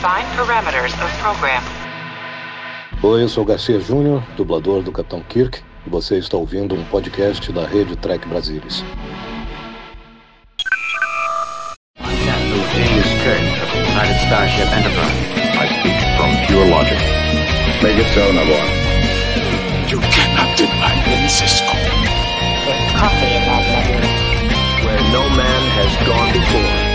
Define parameters of program. Oi, eu sou Garcia Júnior, dublador do Capitão Kirk, e você está ouvindo um podcast da rede Trek Brasilis. Captain James Kirk of the United Starship Enterprise. I speak from pure logic. Make it so, Nabor. You cannot deny me, Cisco. Where no man has gone before.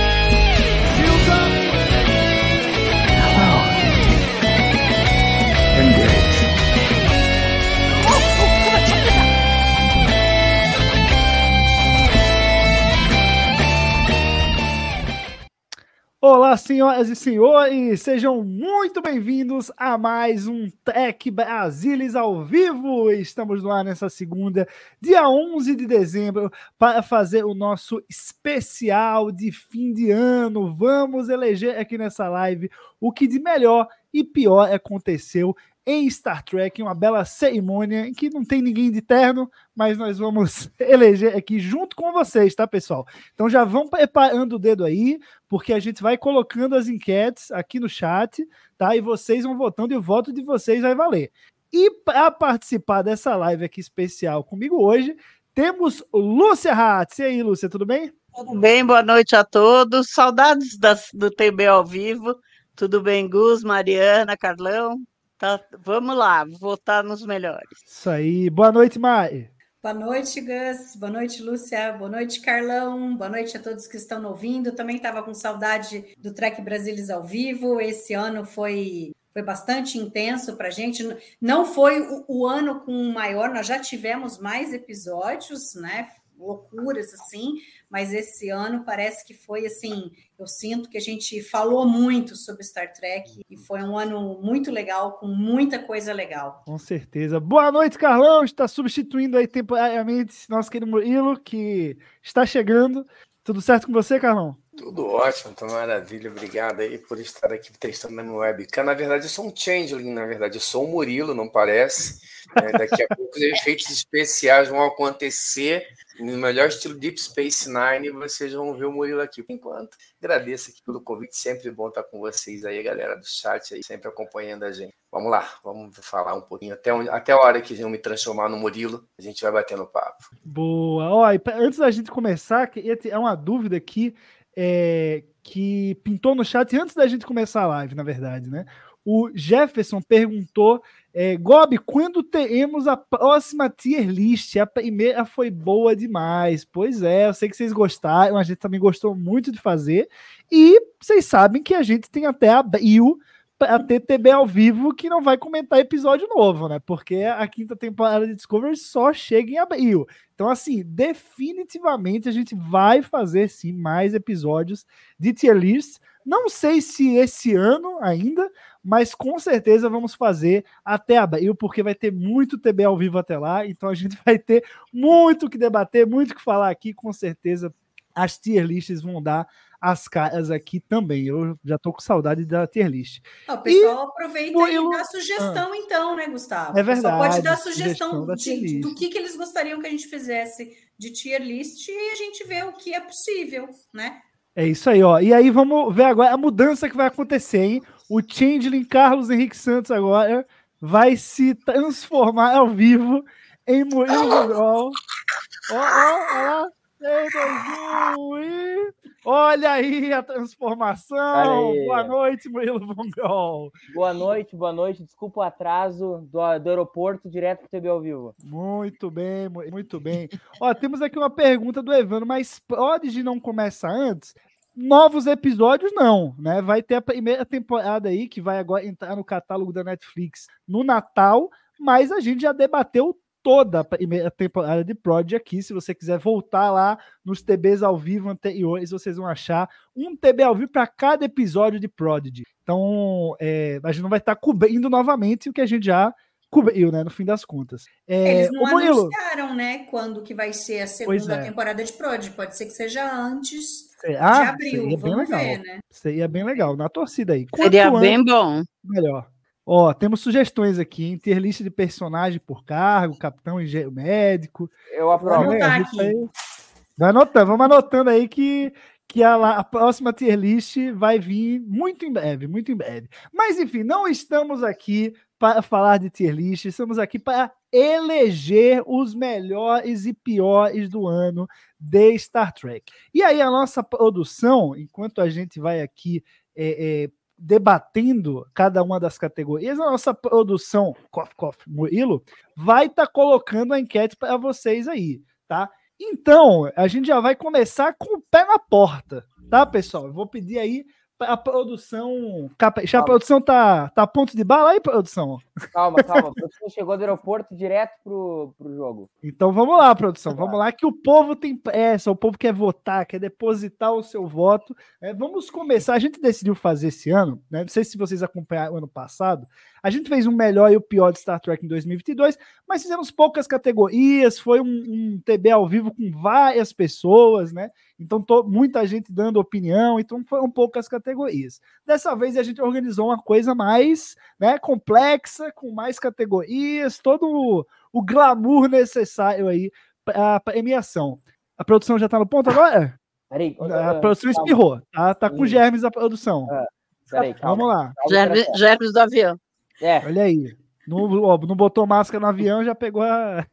Olá, senhoras e senhores, sejam muito bem-vindos a mais um Tech Brasilis ao vivo. Estamos no ar nessa segunda, dia 11 de dezembro, para fazer o nosso especial de fim de ano. Vamos eleger aqui nessa live o que de melhor e pior aconteceu em Star Trek, uma bela cerimônia em que não tem ninguém de terno, mas nós vamos eleger aqui junto com vocês, tá, pessoal? Então já vão preparando o dedo aí, porque a gente vai colocando as enquetes aqui no chat, tá? E vocês vão votando e o voto de vocês vai valer. E para participar dessa live aqui especial comigo hoje, temos Lúcia Hatz. E aí, Lúcia, tudo bem? Tudo bem, boa noite a todos. Saudades das, do TB ao vivo. Tudo bem, Gus, Mariana, Carlão? Tá, vamos lá, votar nos melhores. Isso aí. Boa noite, Mai. Boa noite, Gus. Boa noite, Lúcia. Boa noite, Carlão. Boa noite a todos que estão ouvindo. Também estava com saudade do Trek Brasilis ao vivo. Esse ano foi, foi bastante intenso para a gente. Não foi o, o ano com o maior, nós já tivemos mais episódios, né? Loucuras assim, mas esse ano parece que foi assim, eu sinto que a gente falou muito sobre Star Trek e foi um ano muito legal, com muita coisa legal. Com certeza. Boa noite, Carlão, está substituindo aí temporariamente nosso querido Murilo, que está chegando. Tudo certo com você, Carlão? Tudo ótimo, tá maravilha. Obrigado aí por estar aqui testando na minha webcam. Na verdade, eu sou um changeling, na verdade. Eu sou um Murilo, não parece. É, daqui a pouco os efeitos especiais vão acontecer no melhor estilo Deep Space Nine, vocês vão ver o Murilo aqui. Por enquanto, agradeço aqui pelo convite, sempre bom estar com vocês aí, galera do chat aí, sempre acompanhando a gente. Vamos lá, vamos falar um pouquinho, até, onde, até a hora que eu me transformar no Murilo, a gente vai batendo papo. Boa! Ó, antes da gente começar, é uma dúvida aqui é, que pintou no chat antes da gente começar a live, na verdade, né? O Jefferson perguntou é, Gob, quando teremos a próxima tier list? A primeira foi boa demais. Pois é, eu sei que vocês gostaram, a gente também gostou muito de fazer. E vocês sabem que a gente tem até abril para ter TB ao vivo que não vai comentar episódio novo, né? Porque a quinta temporada de Discovery só chega em abril. Então, assim, definitivamente a gente vai fazer sim mais episódios de tier list. Não sei se esse ano ainda, mas com certeza vamos fazer até abril, porque vai ter muito TB ao vivo até lá, então a gente vai ter muito que debater, muito que falar aqui, com certeza as tier lists vão dar as caras aqui também. Eu já tô com saudade da tier list. o pessoal e, aproveita e dá sugestão, ah, então, né, Gustavo? É verdade. pode dar sugestão, sugestão de, do que, que eles gostariam que a gente fizesse de tier list e a gente vê o que é possível, né? É isso aí, ó. E aí vamos ver agora a mudança que vai acontecer, hein? O Changeling Carlos Henrique Santos agora vai se transformar ao vivo em Murilo Grol. Ó, ó, ó. 3, 2, 1 e... Olha aí a transformação! Aí. Boa noite, Murilo Vongol. Boa noite, boa noite. Desculpa o atraso do, do aeroporto direto para o TV ao vivo. Muito bem, muito bem. Ó, temos aqui uma pergunta do Evandro, mas Prodigy não começa antes? Novos episódios, não, né? Vai ter a primeira temporada aí, que vai agora entrar no catálogo da Netflix no Natal, mas a gente já debateu toda a primeira temporada de Prod aqui. Se você quiser voltar lá nos TBs ao vivo anteriores, vocês vão achar um TB ao vivo para cada episódio de Prodigy. Então, é, a gente não vai estar tá cobrindo novamente o que a gente já cobriu, né? No fim das contas. É, Eles não anunciaram, né? Quando que vai ser a segunda é. temporada de Prodigy. Pode ser que seja antes ah, de abril. Seria bem legal. Ver, né? Seria bem legal. Na torcida aí. Quanto seria bem bom. Melhor. Ó, temos sugestões aqui, hein? Ter lista de personagem por cargo, capitão, engenheiro médico. Eu aprovo. Vai, aqui. Aí. Vai anotando, vamos anotando aí que, que a, a, próxima tier list vai vir muito em breve, muito em breve. Mas enfim, não estamos aqui para falar de tier list, estamos aqui para eleger os melhores e piores do ano de Star Trek. E aí a nossa produção, enquanto a gente vai aqui é, é, debatendo cada uma das categorias, a nossa produção, Cof Cof Murilo, vai estar tá colocando a enquete para vocês aí, tá? Então, a gente já vai começar com o pé na porta, tá, pessoal? Eu vou pedir aí a produção. Já a produção tá, tá a ponto de bala aí, produção? Calma, calma. A produção chegou do aeroporto direto pro, pro jogo. Então vamos lá, produção. Vamos lá, que o povo tem pressa, o povo quer votar, quer depositar o seu voto. É, vamos começar. A gente decidiu fazer esse ano, né? Não sei se vocês acompanharam o ano passado. A gente fez um melhor e o pior de Star Trek em 2022, mas fizemos poucas categorias. Foi um, um TB ao vivo com várias pessoas, né? Então, tô, muita gente dando opinião, então foram poucas categorias. Dessa vez a gente organizou uma coisa mais né, complexa, com mais categorias, todo o, o glamour necessário aí para a premiação. A produção já está no ponto agora? Peraí, a produção calma. espirrou, tá, tá com germes a produção. Ah, peraí, calma. Vamos lá. Germes, germes do avião. É. Olha aí. Não, não botou máscara no avião, já pegou a.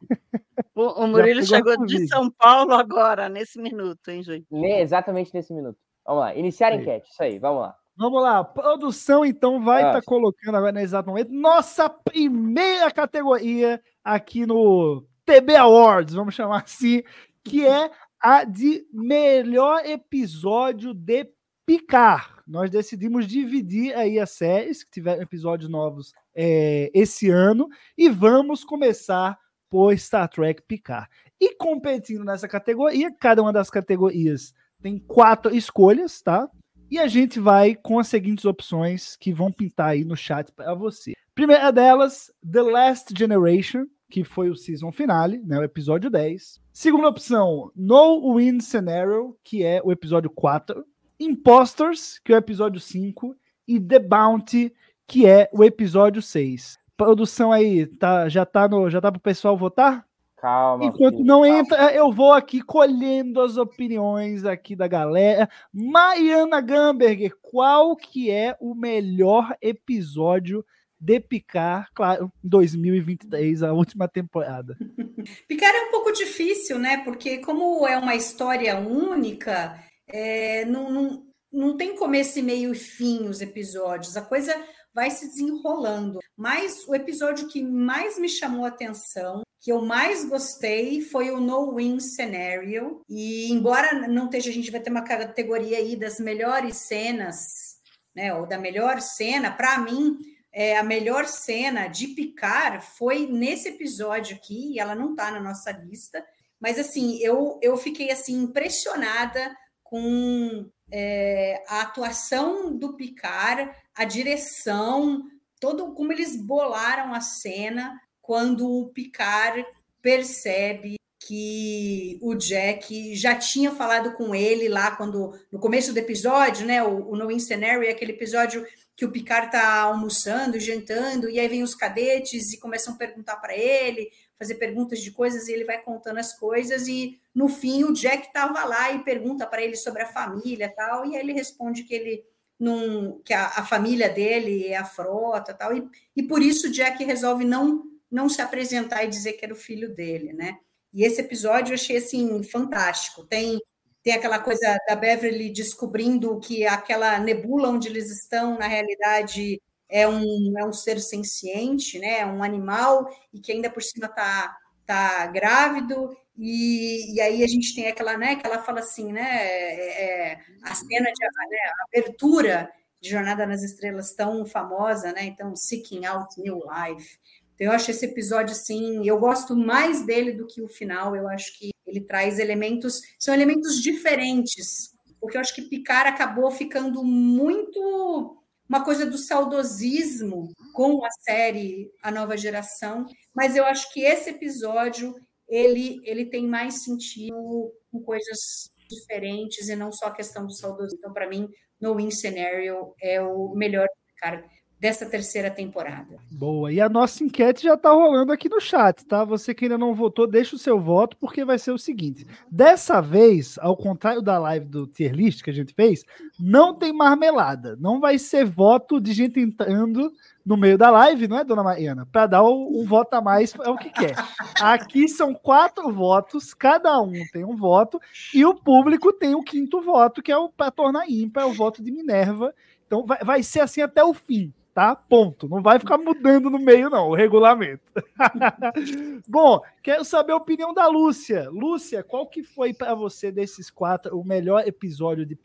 O, o Murilo chegou de São Paulo agora, nesse minuto, hein, gente? Exatamente nesse minuto. Vamos lá, iniciar a enquete, isso aí, vamos lá. Vamos lá, produção então vai estar tá colocando agora nesse exato momento nossa primeira categoria aqui no TB Awards, vamos chamar assim, que é a de melhor episódio de Picar. Nós decidimos dividir aí as séries que tiveram episódios novos é, esse ano e vamos começar por Star Trek Picard. E competindo nessa categoria, cada uma das categorias tem quatro escolhas, tá? E a gente vai com as seguintes opções que vão pintar aí no chat para você. Primeira delas, The Last Generation, que foi o season finale, né, o episódio 10. Segunda opção, No Win Scenario, que é o episódio 4. Impostors, que é o episódio 5. E The Bounty, que é o episódio 6. Produção aí, tá, já tá no, já tá pro pessoal votar? Calma. Enquanto filho, não calma. entra, eu vou aqui colhendo as opiniões aqui da galera. Mariana Gamberger, qual que é o melhor episódio de Picar, claro, 2023, a última temporada? Picar é um pouco difícil, né? Porque como é uma história única, é, não, não, não tem começo, meio e fim os episódios. A coisa vai se desenrolando. Mas o episódio que mais me chamou a atenção, que eu mais gostei, foi o No Win Scenario. E embora não esteja, a gente vai ter uma categoria aí das melhores cenas, né? Ou da melhor cena, para mim. É, a melhor cena de picar foi nesse episódio aqui, e ela não está na nossa lista, mas assim, eu, eu fiquei assim impressionada com é, a atuação do Picard, a direção, todo como eles bolaram a cena quando o Picard percebe que o Jack já tinha falado com ele lá quando no começo do episódio, né? O, o No Incenary, aquele episódio que o Picard está almoçando, jantando, e aí vem os cadetes e começam a perguntar para ele, fazer perguntas de coisas, e ele vai contando as coisas, e no fim o Jack estava lá e pergunta para ele sobre a família tal, e aí ele responde que ele não, que a, a, família dele é a frota tal, e, e por isso o Jack resolve não, não se apresentar e dizer que era o filho dele, né? E esse episódio eu achei assim fantástico. Tem tem aquela coisa da Beverly descobrindo que aquela nebula onde eles estão, na realidade, é um, é um ser senciente, né? É um animal, e que ainda por cima está tá grávido, e, e aí a gente tem aquela, né, que ela fala assim, né, é, é a cena de né, a abertura de Jornada nas Estrelas tão famosa, né, então Seeking Out New Life, então, eu acho esse episódio, assim, eu gosto mais dele do que o final, eu acho que ele traz elementos, são elementos diferentes, porque eu acho que Picard acabou ficando muito uma coisa do saudosismo com a série A Nova Geração, mas eu acho que esse episódio ele, ele tem mais sentido com coisas diferentes e não só a questão do saudosismo. Então, para mim, No Win Scenario é o melhor Picard dessa terceira temporada. Boa. E a nossa enquete já está rolando aqui no chat, tá? Você que ainda não votou, deixa o seu voto, porque vai ser o seguinte: dessa vez, ao contrário da live do tier list que a gente fez, não tem marmelada. Não vai ser voto de gente entrando no meio da live, não é, dona Mariana? Para dar um, voto a mais é o que quer. Aqui são quatro votos, cada um tem um voto, e o público tem o quinto voto, que é o para tornar ímpar, é o voto de Minerva. Então vai, vai ser assim até o fim, tá? Ponto. Não vai ficar mudando no meio, não, o regulamento. Bom, quero saber a opinião da Lúcia. Lúcia, qual que foi para você desses quatro o melhor episódio de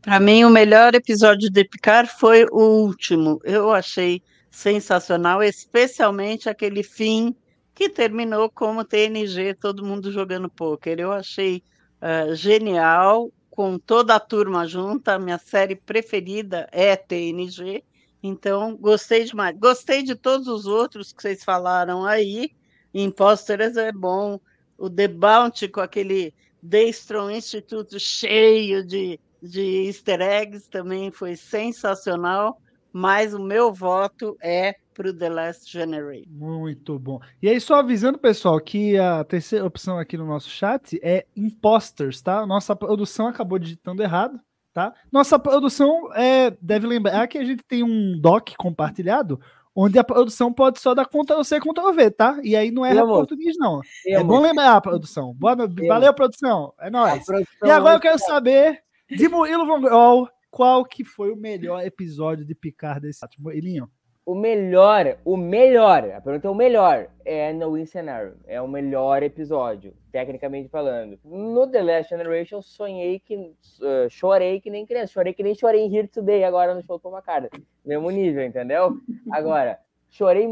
para mim, o melhor episódio de Picard foi o último. Eu achei sensacional, especialmente aquele fim que terminou como TNG, todo mundo jogando pôquer. Eu achei uh, genial, com toda a turma junta. Minha série preferida é TNG, então gostei demais. Gostei de todos os outros que vocês falaram aí. Imposters é bom. O The Bounty com aquele Daystrom Instituto cheio de de easter eggs também foi sensacional, mas o meu voto é para o The Last Generation. Muito bom. E aí, só avisando, pessoal, que a terceira opção aqui no nosso chat é Imposters, tá? Nossa produção acabou digitando errado, tá? Nossa produção é, deve lembrar que a gente tem um doc compartilhado onde a produção pode só dar Ctrl C, Ctrl V, tá? E aí não é português, não. é bom lembrar a produção. Boa, valeu, produção. É nóis. E agora eu quero saber de Murilo Von Grol, qual que foi o melhor episódio de Picard desse Murilinho? O melhor, o melhor, a pergunta é o melhor, é no Win Scenario. É o melhor episódio, tecnicamente falando. No The Last Generation, sonhei que. Uh, chorei que nem criança. Chorei que nem chorei em Here Today agora no show Toma Cara. Mesmo nível, entendeu? Agora, chorei.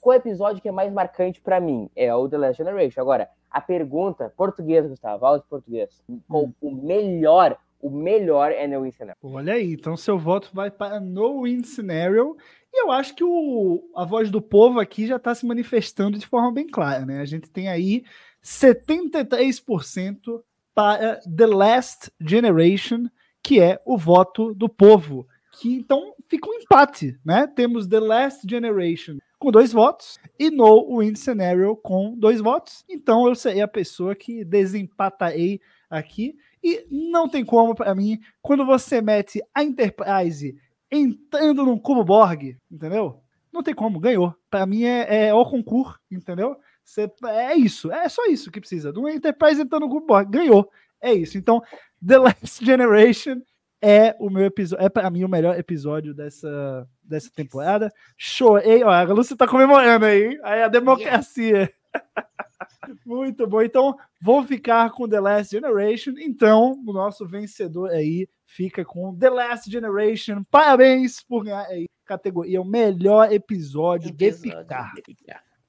Qual episódio que é mais marcante para mim? É o The Last Generation. Agora, a pergunta, português, Gustavo, aula de português. Hum. O melhor o melhor é No Win Scenario. Olha aí, então seu voto vai para No Win Scenario. E eu acho que o, a voz do povo aqui já está se manifestando de forma bem clara, né? A gente tem aí 73% para The Last Generation, que é o voto do povo. Que então fica um empate, né? Temos The Last Generation com dois votos e No Win Scenario com dois votos. Então eu serei a pessoa que desempatarei aqui. E não tem como, para mim, quando você mete a Enterprise entrando num cubo Borg, entendeu? Não tem como, ganhou. Para mim é, é o concurso, entendeu? Você, é isso, é só isso que precisa. Do Enterprise entrando no cubo Borg, ganhou. É isso. Então, The Last Generation é o meu episódio, é para mim o melhor episódio dessa, dessa temporada. Chorei, ó, a Lúcia tá comemorando aí, aí a democracia. Muito bom. Então, vou ficar com The Last Generation. Então, o nosso vencedor aí fica com The Last Generation. Parabéns por ganhar aí categoria o melhor episódio, episódio de Picard.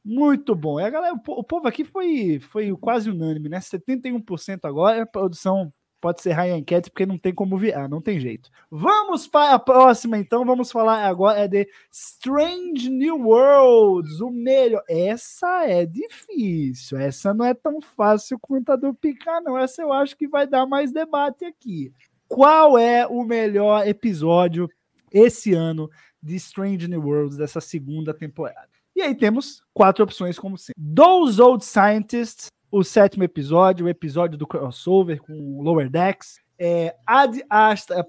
Muito bom. E a galera, o povo aqui foi, foi quase unânime, né? 71% agora. A produção pode ser a enquete, porque não tem como virar, não tem jeito. Vamos para a próxima, então. Vamos falar agora de Strange New Worlds, o melhor. Essa é difícil, essa não é tão fácil quanto a do Picar, não. Essa eu acho que vai dar mais debate aqui. Qual é o melhor episódio esse ano de Strange New Worlds, dessa segunda temporada? E aí temos quatro opções, como sempre. Those Old Scientists, o sétimo episódio, o episódio do crossover com o Lower Decks. É, Ad Astra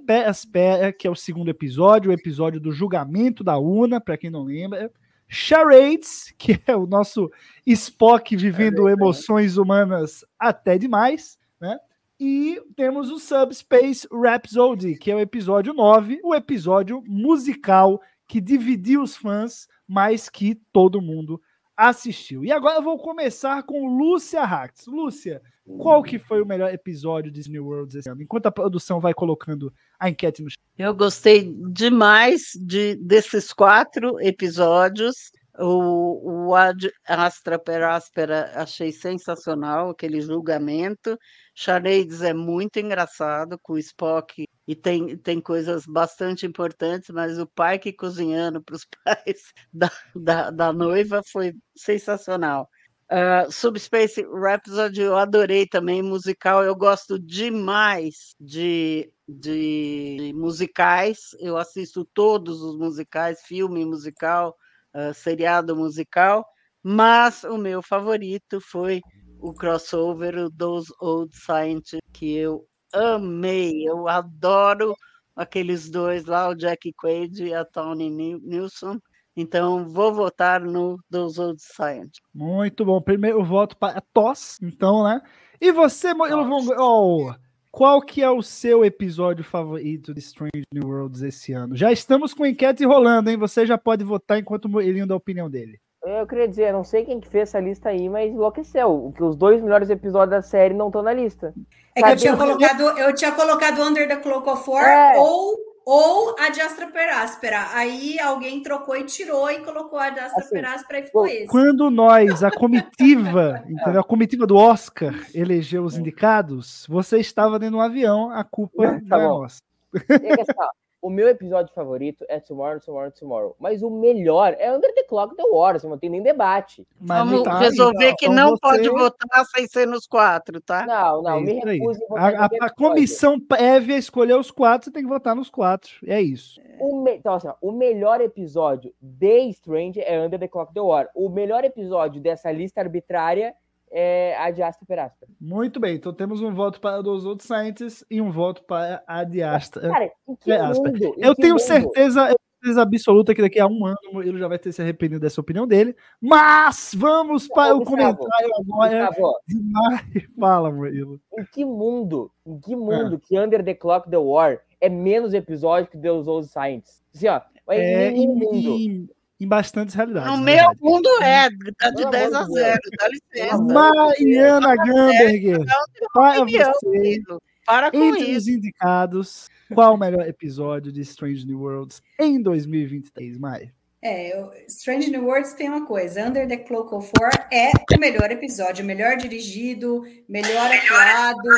Pera, que é o segundo episódio, o episódio do julgamento da Una, para quem não lembra. Charades, que é o nosso Spock vivendo é emoções humanas até demais, né? E temos o Subspace Rhapsody, que é o episódio 9, o episódio musical que dividiu os fãs, mas que todo mundo assistiu. E agora eu vou começar com Lúcia Hax. Lúcia, qual que foi o melhor episódio de New Worlds esse ano? Enquanto a produção vai colocando a enquete no. Eu gostei demais de, desses quatro episódios. O, o Ad Astra per Aspera achei sensacional, aquele julgamento. Charades é muito engraçado, com o Spock e tem, tem coisas bastante importantes, mas o pai que cozinhando para os pais da, da, da, noiva foi sensacional. Uh, Subspace Rhapsody eu adorei também, musical, eu gosto demais de de musicais. Eu assisto todos os musicais, filme musical, uh, seriado musical, mas o meu favorito foi o crossover o Those Old Scientists, que eu amei. Eu adoro aqueles dois lá, o Jack Quaid e a Tony Nilsson. Então, vou votar no Those Old Scientists. Muito bom. Primeiro voto para Toss, então, né? E você, Murilo Von oh, qual que é o seu episódio favorito de Strange New Worlds esse ano? Já estamos com enquete rolando, hein? Você já pode votar enquanto o Murilinho dá a opinião dele. Eu queria dizer, não sei quem que fez essa lista aí, mas enlouqueceu. Que os dois melhores episódios da série não estão na lista. É que eu tinha, colocado, eu tinha colocado Under the Cloak of War é. ou, ou a de Astra Peráspera. Aí alguém trocou e tirou e colocou a de Astra assim, Peráspera e ficou esse. Quando nós, a comitiva, entendeu? a comitiva do Oscar, elegeu os indicados, você estava dentro do avião, a culpa tá não é nossa. O meu episódio favorito é Tomorrow, Tomorrow, Tomorrow. Mas o melhor é Under the Clock The War, assim, não tem nem debate. Mas Vamos tá, resolver então, que não você... pode votar sem ser nos quatro, tá? Não, não, é me recuso a, a, a, comissão prévia escolheu os quatro, você tem que votar nos quatro. É isso. O me... Então, assim, ó, o melhor episódio de Strange é Under the Clock The War. O melhor episódio dessa lista arbitrária é a de Asta Perasta. Muito bem, então temos um voto para os outros Scientists e um voto para a de Asta. Cara, mundo, eu tenho mundo? certeza, certeza absoluta que daqui a um ano ele já vai ter se arrependido dessa opinião dele. Mas vamos para o comentário agora de. Fala, Murilo. Em que mundo, em que mundo é. que Under the Clock The War é menos episódio que Deus Old Science? Assim, ó, é, em, mundo em bastantes realidades. No meu mundo é, tá de 10 a 0, dá licença. Mariana Gamberger, para você, para com entre isso. os indicados, qual o melhor episódio de Strange New Worlds em 2023, Mai? É, Strange New Worlds tem uma coisa, Under the Cloak of War é o melhor episódio, melhor dirigido, melhor atuado,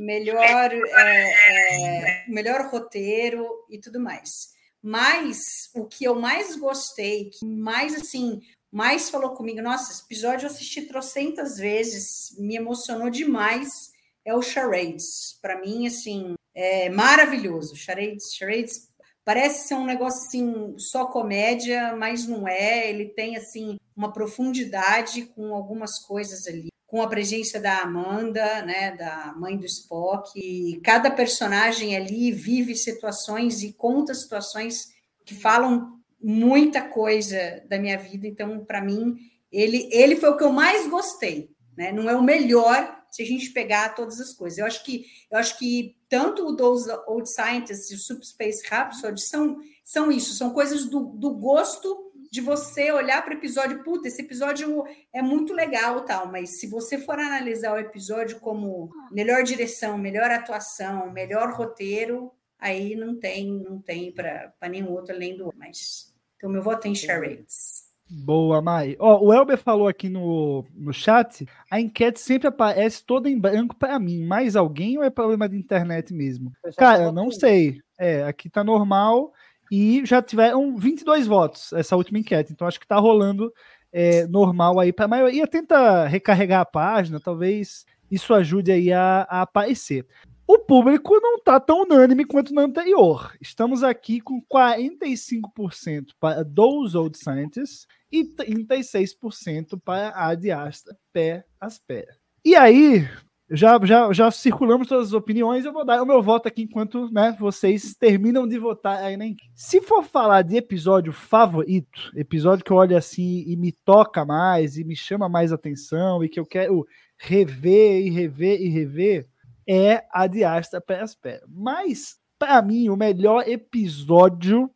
melhor, é, é, melhor roteiro e tudo mais. Mas o que eu mais gostei, que mais assim, mais falou comigo, nossa, esse episódio eu assisti trocentas vezes, me emocionou demais, é o Charades. Para mim, assim, é maravilhoso. Charades, Charades parece ser um negócio assim, só comédia, mas não é. Ele tem assim uma profundidade com algumas coisas ali com a presença da Amanda, né, da mãe do Spock, e cada personagem ali vive situações e conta situações que falam muita coisa da minha vida. Então, para mim, ele, ele foi o que eu mais gostei. Né? Não é o melhor se a gente pegar todas as coisas. Eu acho que eu acho que tanto o Those Old Scientists e o Subspace Rhapsody são, são isso, são coisas do, do gosto de você olhar para o episódio, puta, esse episódio é muito legal, tal, mas se você for analisar o episódio como melhor direção, melhor atuação, melhor roteiro, aí não tem, não tem para nenhum outro além do mas então meu voto é em charades. Boa, Mai. Ó, o Elber falou aqui no, no chat, a enquete sempre aparece toda em branco para mim. Mais alguém ou é problema de internet mesmo? Cara, não sei. É, aqui tá normal e já tiveram 22 votos essa última enquete, então acho que está rolando é, normal aí para a maioria. Tenta recarregar a página, talvez isso ajude aí a, a aparecer. O público não está tão unânime quanto no anterior. Estamos aqui com 45% para Those Old Scientists e 36% para a Diasta Pé as Pé. E aí, já, já, já circulamos todas as opiniões, eu vou dar o meu voto aqui enquanto né, vocês terminam de votar aí na Se for falar de episódio favorito, episódio que eu olho assim e me toca mais, e me chama mais atenção, e que eu quero rever e rever e rever, é a de Astra Peraspera. Mas, para mim, o melhor episódio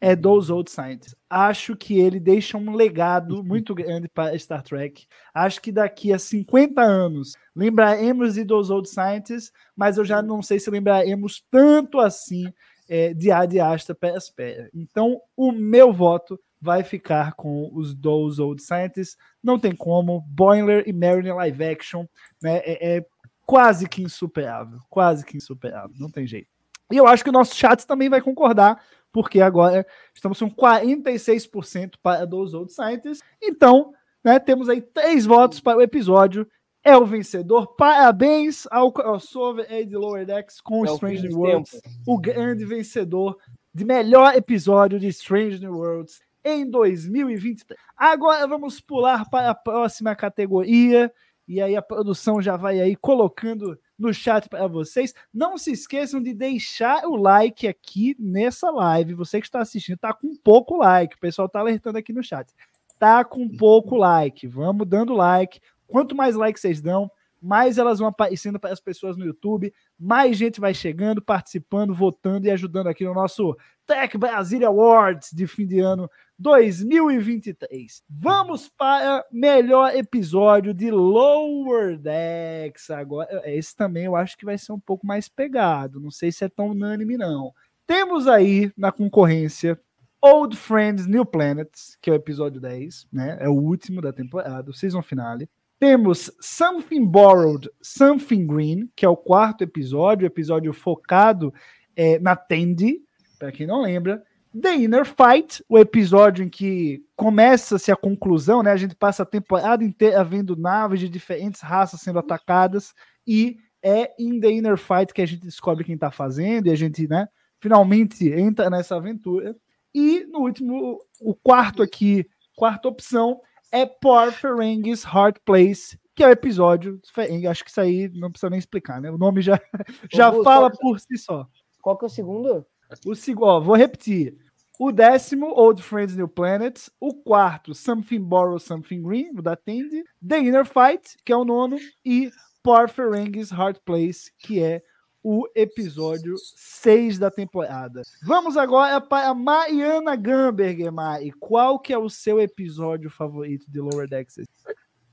é dos Old Scientists. Acho que ele deixa um legado muito grande para Star Trek. Acho que daqui a 50 anos lembraremos de dos Old Scientists, mas eu já não sei se lembraremos tanto assim é, de A de Astra para Espera. Então, o meu voto vai ficar com os Those Old Scientists. Não tem como. Boiler e Mariner live action né, é, é quase que insuperável. Quase que insuperável. Não tem jeito. E eu acho que o nosso chat também vai concordar porque agora estamos com 46% para dos outros sites. Então, né, temos aí três votos para o episódio é o vencedor. Parabéns ao crossover de Lower Decks com É Strange New Worlds, tempos. o grande vencedor de melhor episódio de Strange New Worlds em 2023. Agora vamos pular para a próxima categoria. E aí a produção já vai aí colocando no chat para vocês. Não se esqueçam de deixar o like aqui nessa live. Você que está assistindo, tá com pouco like. O pessoal tá alertando aqui no chat. Tá com pouco like. Vamos dando like. Quanto mais like vocês dão, mais elas vão aparecendo para as pessoas no YouTube, mais gente vai chegando, participando, votando e ajudando aqui no nosso Tech Brasil Awards de fim de ano 2023. Vamos para melhor episódio de Lower Decks. Agora, esse também eu acho que vai ser um pouco mais pegado. Não sei se é tão unânime, não. Temos aí na concorrência Old Friends New Planets, que é o episódio 10, né? É o último da temporada, o season finale. Temos Something Borrowed, Something Green, que é o quarto episódio, episódio focado é, na Tandy, para quem não lembra. The Inner Fight, o episódio em que começa-se a conclusão, né? A gente passa a temporada inteira vendo naves de diferentes raças sendo atacadas e é em The Inner Fight que a gente descobre quem tá fazendo e a gente, né, finalmente entra nessa aventura. E no último, o quarto aqui, quarta opção é Por Ferengi's Heart Place, que é o episódio. Acho que isso aí não precisa nem explicar, né? O nome já, já Augusto, fala qual- por si só. Qual que é o segundo? O segundo, vou repetir. O décimo, Old Friends New Planets. O quarto, Something Borrow, Something Green, o da Tandy. The Inner Fight, que é o nono. E Por Ferengi's Heart Place, que é o episódio 6 da temporada. Vamos agora para a Mariana Gamberger, Mari. Qual que é o seu episódio favorito de Lower Decks?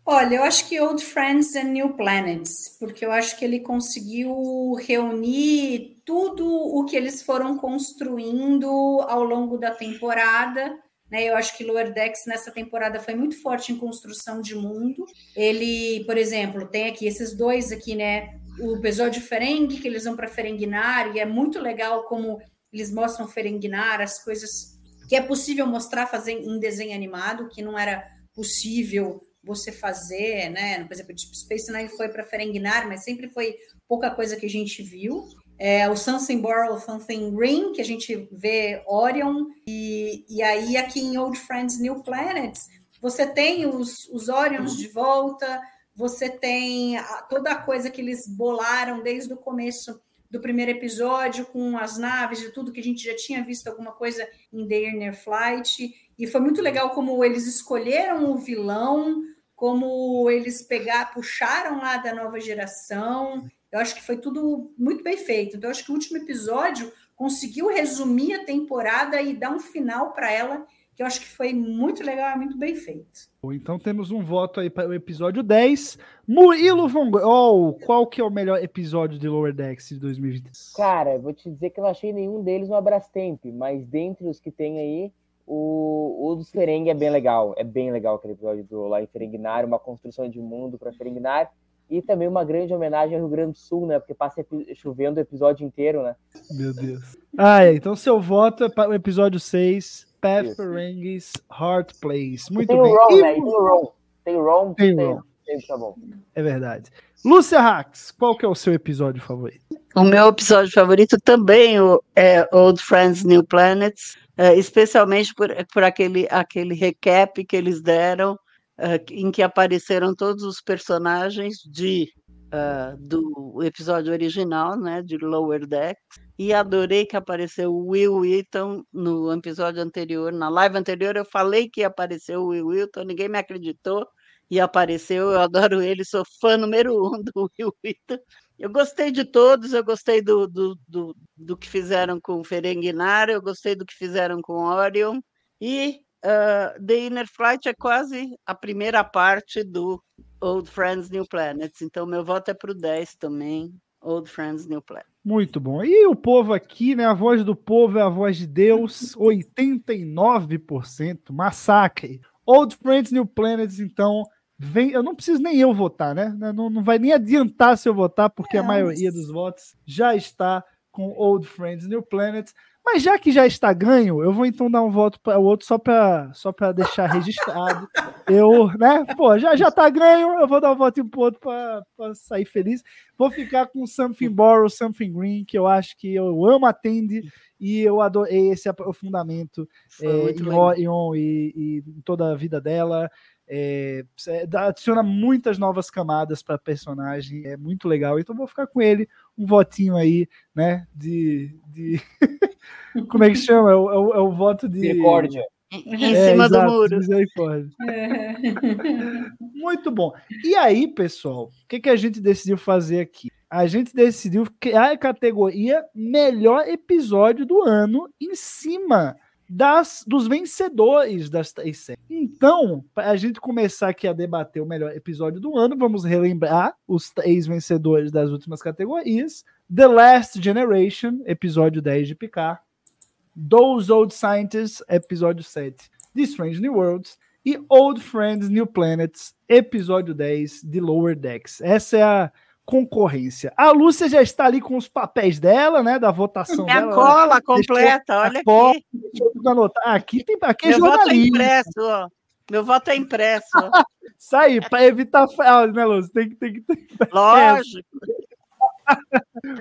Olha, eu acho que Old Friends and New Planets, porque eu acho que ele conseguiu reunir tudo o que eles foram construindo ao longo da temporada. Né? Eu acho que Lower Decks nessa temporada foi muito forte em construção de mundo. Ele, por exemplo, tem aqui esses dois aqui, né? O episódio Ferengi, que eles vão para Ferenginar, e é muito legal como eles mostram Ferenginar, as coisas que é possível mostrar fazer em desenho animado, que não era possível você fazer, né? Por exemplo, Deep Space Nine foi para Ferenginar, mas sempre foi pouca coisa que a gente viu. É, o Something Borrow, Something Green, que a gente vê Orion, e, e aí aqui em Old Friends New Planets, você tem os, os Orions de volta, você tem toda a coisa que eles bolaram desde o começo do primeiro episódio, com as naves e tudo que a gente já tinha visto alguma coisa em The Inner Flight, e foi muito legal como eles escolheram o vilão, como eles pegar, puxaram lá da nova geração. Eu acho que foi tudo muito bem feito. Então, eu acho que o último episódio conseguiu resumir a temporada e dar um final para ela, que eu acho que foi muito legal, e muito bem feito. Ou Então temos um voto aí para o episódio 10. Murilo Von qual que é o melhor episódio de Lower Decks de 2023? Cara, eu vou te dizer que eu não achei nenhum deles no Abrastemp, mas dentre os que tem aí, o, o dos Ferengi é bem legal. É bem legal aquele episódio do lá em Ferenginar, uma construção de mundo para Ferenginar. E também uma grande homenagem ao Rio Grande do Sul, né? Porque passa chovendo o episódio inteiro, né? Meu Deus. Ah, é, então seu voto é para o episódio 6, Ferengi's Heart Place. Muito tem bem. o Ron, E- né? Tem o Ron. Tem o Ron. Tem o Ron. tem- tá bom. É verdade. Lúcia Hax, qual que é o seu episódio favorito? O meu episódio favorito também o- é Old Friends, New Planets, eh, especialmente por, por aquele, aquele recap que eles deram, eh, em que apareceram todos os personagens de, ah, do episódio original, né, de Lower Decks, e adorei que apareceu o Will Wheaton no episódio anterior, na live anterior eu falei que ia aparecer o Will Wheaton, ninguém me acreditou, e apareceu, eu adoro ele, sou fã número um do Will Wheaton, eu gostei de todos, eu gostei do, do, do, do que fizeram com o Ferenginar, eu gostei do que fizeram com Orion, e ah, The Inner Flight é quase a primeira parte do Old Friends, New Planets, então meu voto é para o 10 também, Old Friends, New Planets. Muito bom. E o povo aqui, né? A voz do povo é a voz de Deus, 89%. Massacre. Old Friends, New Planets, então, vem. Eu não preciso nem eu votar, né? Não, não vai nem adiantar se eu votar, porque a Não. maioria dos votos já está com Old Friends, New Planets. Mas já que já está ganho, eu vou então dar um voto para o outro só para só para deixar registrado. Eu, né? Pô, já já tá ganho, eu vou dar um voto pro outro para sair feliz. Vou ficar com Something Borrow, Something Green, que eu acho que eu amo a Tandy e eu adorei esse aprofundamento Foi é, muito em. Orion e, e toda a vida dela. É, adiciona muitas novas camadas para personagem, é muito legal. Então vou ficar com ele, um votinho aí, né? De. de... Como é que chama? É o, é o- é o voto de. Misericórdia. Em É, cima do exato, muro. misericórdia. Muito bom. E aí, pessoal, o que, que a gente decidiu fazer aqui? A gente decidiu criar a categoria melhor episódio do ano em cima das, dos vencedores das três séries. Então, para a gente começar aqui a debater o melhor episódio do ano, vamos relembrar os três vencedores das últimas categorias. The Last Generation, episódio 10 de Picard. Those Old Scientists, episódio 7 de Strange New Worlds. E Old Friends New Planets, episódio 10 de Lower Decks. Essa é a concorrência. A Lúcia já está ali com os papéis dela, né? Da votação Minha dela. cola completa, olha cola, aqui. Anotar. Ah, Aqui tem aqui é Meu voto é impresso, ó. Meu voto é impresso. Isso aí, para evitar fraude, né, Lúcia? Tem que, tem que, tem que lógico.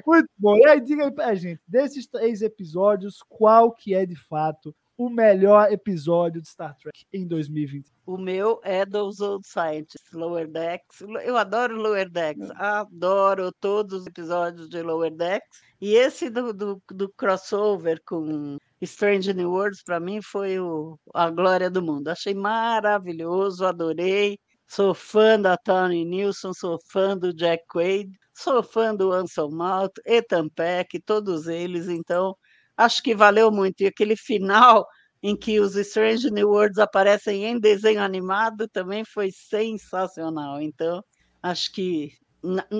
Muito bom. E aí, diga aí pra gente, desses três episódios, qual que é de fato o melhor episódio de Star Trek em 2020? O meu é dos Old Scientists, Lower Decks. Eu adoro Lower Decks, adoro todos os episódios de Lower Decks. E esse do, do, do crossover com Strange New Worlds, para mim, foi o, a glória do mundo. Achei maravilhoso, adorei. Sou fã da Tony Nilsson, sou fã do Jack Quaid, sou fã do Anson Mount, Ethan Peck, todos eles. Então, acho que valeu muito. E aquele final em que os Strange New Worlds aparecem em desenho animado também foi sensacional. Então, acho que,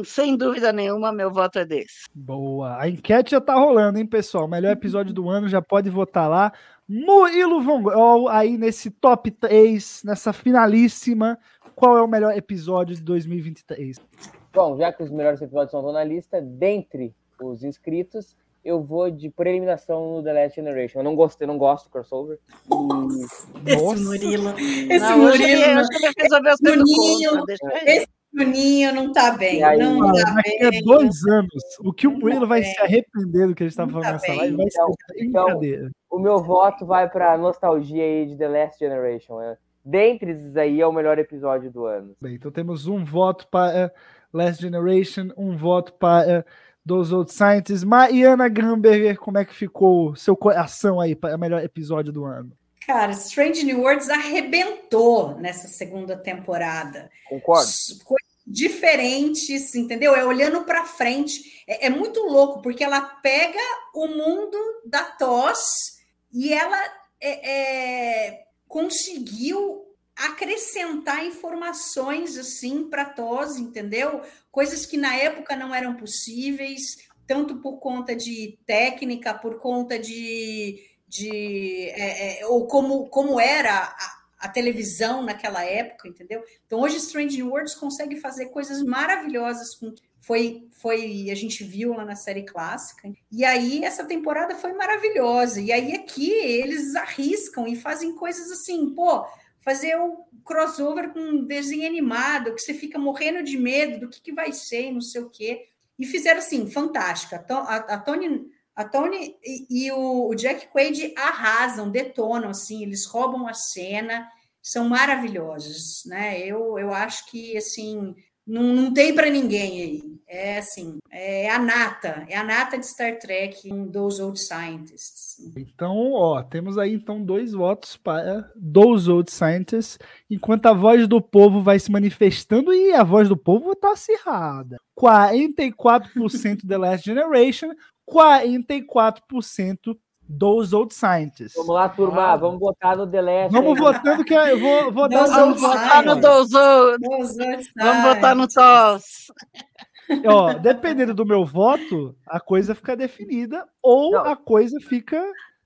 sem dúvida nenhuma, meu voto é desse. Boa. A enquete já tá rolando, hein, pessoal? Melhor episódio do ano, já pode votar lá. Murilo Von Gol, aí nesse top 3, nessa finalíssima. Qual é o melhor episódio de 2023? Bom, já que os melhores episódios não estão na lista, dentre os inscritos, eu vou de por eliminação no The Last Generation. Eu não gosto, eu não gosto do crossover. E Esse Nossa. Murilo. Esse Não, Murilo. ele- hoje ele resolveu ser Juninho, esse Juninho não tá bem. Aí? não Cara, tá daqui a bem. dois anos, o que o Murilo tá vai bem. se arrepender do que a gente tá falando tá nessa bem. live vai Então- ser então- o meu voto vai para nostalgia aí de The Last Generation. Dentre esses aí é o melhor episódio do ano. Bem, então temos um voto para Last Generation, um voto para Dos Old Scientists. Mariana Gramberger, como é que ficou o seu coração aí para o melhor episódio do ano? Cara, Strange New Worlds arrebentou nessa segunda temporada. Concordo? Coisas diferentes, entendeu? É olhando para frente. É, é muito louco, porque ela pega o mundo da TOS e ela é, é, conseguiu acrescentar informações assim para TOS, entendeu? Coisas que na época não eram possíveis, tanto por conta de técnica, por conta de. de é, é, ou como, como era a, a televisão naquela época, entendeu? Então hoje Strange New Worlds consegue fazer coisas maravilhosas com foi foi a gente viu lá na série clássica. E aí essa temporada foi maravilhosa. E aí aqui eles arriscam e fazem coisas assim, pô, fazer o crossover com um desenho animado, que você fica morrendo de medo do que, que vai ser, não sei o quê. E fizeram assim, fantástica. A, To- a, a Tony a Tony e, e o, o Jack Quaid arrasam, detonam, assim, eles roubam a cena, são maravilhosos, né? Eu, eu acho que, assim, não, não tem para ninguém aí. É, assim, é a nata, é a nata de Star Trek, um dos Old Scientists. Então, ó, temos aí então dois votos para Those Old Scientists, enquanto a voz do povo vai se manifestando e a voz do povo tá acirrada. 44% The Last Generation, 44% Those Old Scientists. Vamos lá, turma, vamos votar no The Last. Vamos aí. votando que eu vou, vou dar Those um Old voto. Votar no Scientists. Dozo, Those Old vamos votar no Scientists. TOS. Ó, dependendo do meu voto, a coisa fica definida ou Não. a coisa fica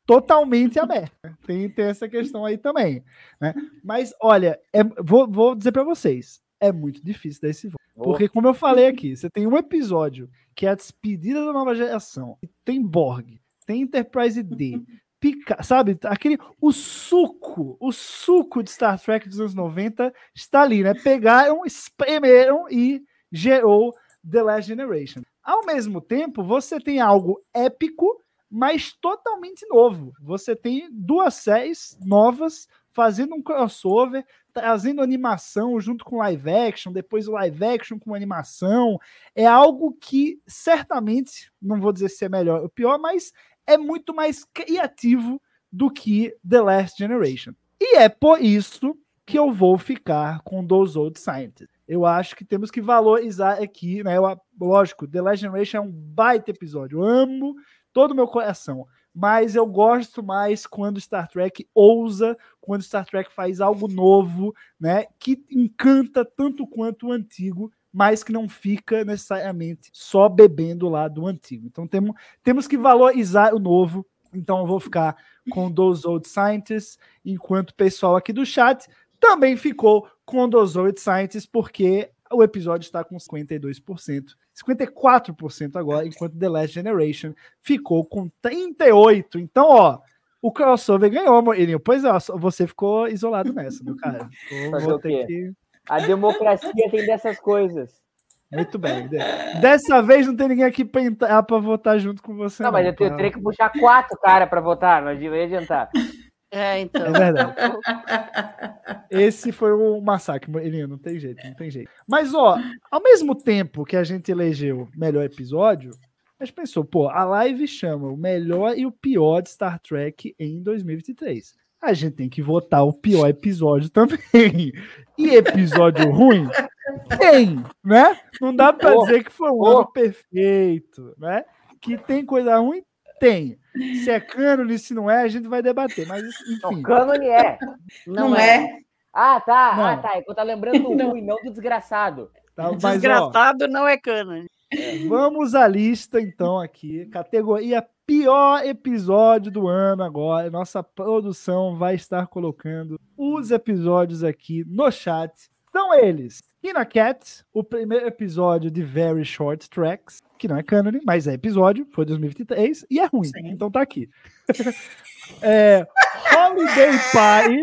totalmente aberta. Tem, tem essa questão aí também. Né? Mas, olha, é- vou, vou dizer para vocês, é muito difícil dar esse voto. Porque, como eu falei aqui, você tem um episódio que é a despedida da nova geração. Tem Borg, tem Enterprise D, pica, sabe? Aquele o suco, o suco de Star Trek dos anos 90 está ali, né? Pegaram, espremeram e gerou The Last Generation. Ao mesmo tempo, você tem algo épico, mas totalmente novo. Você tem duas séries novas fazendo um crossover, trazendo animação junto com live action, depois live action com animação. É algo que certamente, não vou dizer se é melhor ou pior, mas é muito mais criativo do que The Last Generation. E é por isso que eu vou ficar com Those Old Scientists. Eu acho que temos que valorizar aqui, né? Eu, lógico, The Last Generation é um baita episódio. Eu amo todo o meu coração. Mas eu gosto mais quando Star Trek ousa, quando Star Trek faz algo novo, né? Que encanta tanto quanto o antigo, mas que não fica necessariamente só bebendo lá do antigo. Então temos, temos que valorizar o novo. Então eu vou ficar com Those Old Scientists, enquanto o pessoal aqui do chat também ficou com Those Old Scientists, porque o episódio está com 52%, 54% agora, enquanto The Last Generation ficou com 38%. Então, ó, o crossover ganhou, Moirinho. Pois é, você ficou isolado nessa, meu cara. Então, vou ter que... A democracia tem dessas coisas. Muito bem. Dessa vez não tem ninguém aqui para entrar para votar junto com você. Não, não mas eu, eu teria que puxar quatro cara para votar, não ia adiantar. É, então. É verdade. Esse foi o massacre, Elinho, não tem jeito, não tem jeito. Mas, ó, ao mesmo tempo que a gente elegeu o melhor episódio, a gente pensou, pô, a live chama o melhor e o pior de Star Trek em 2023. A gente tem que votar o pior episódio também. E episódio ruim tem, né? Não dá para dizer que foi um ano perfeito, né? Que tem coisa ruim, tem. Se é cânone, se não é, a gente vai debater. Mas, enfim. Não, cânone é. Não, não é. é. Ah, tá. Não. Ah, tá. Eu tô lembrando do ruim, não do desgraçado. Tá, mas, desgraçado ó, não é cânone. Vamos à lista, então, aqui. Categoria pior episódio do ano agora. Nossa produção vai estar colocando os episódios aqui no chat. São eles. Kina Cat, o primeiro episódio de Very Short Tracks que não é canon, mas é episódio, foi 2023 e é ruim, Sim. então tá aqui. é, Holiday Party,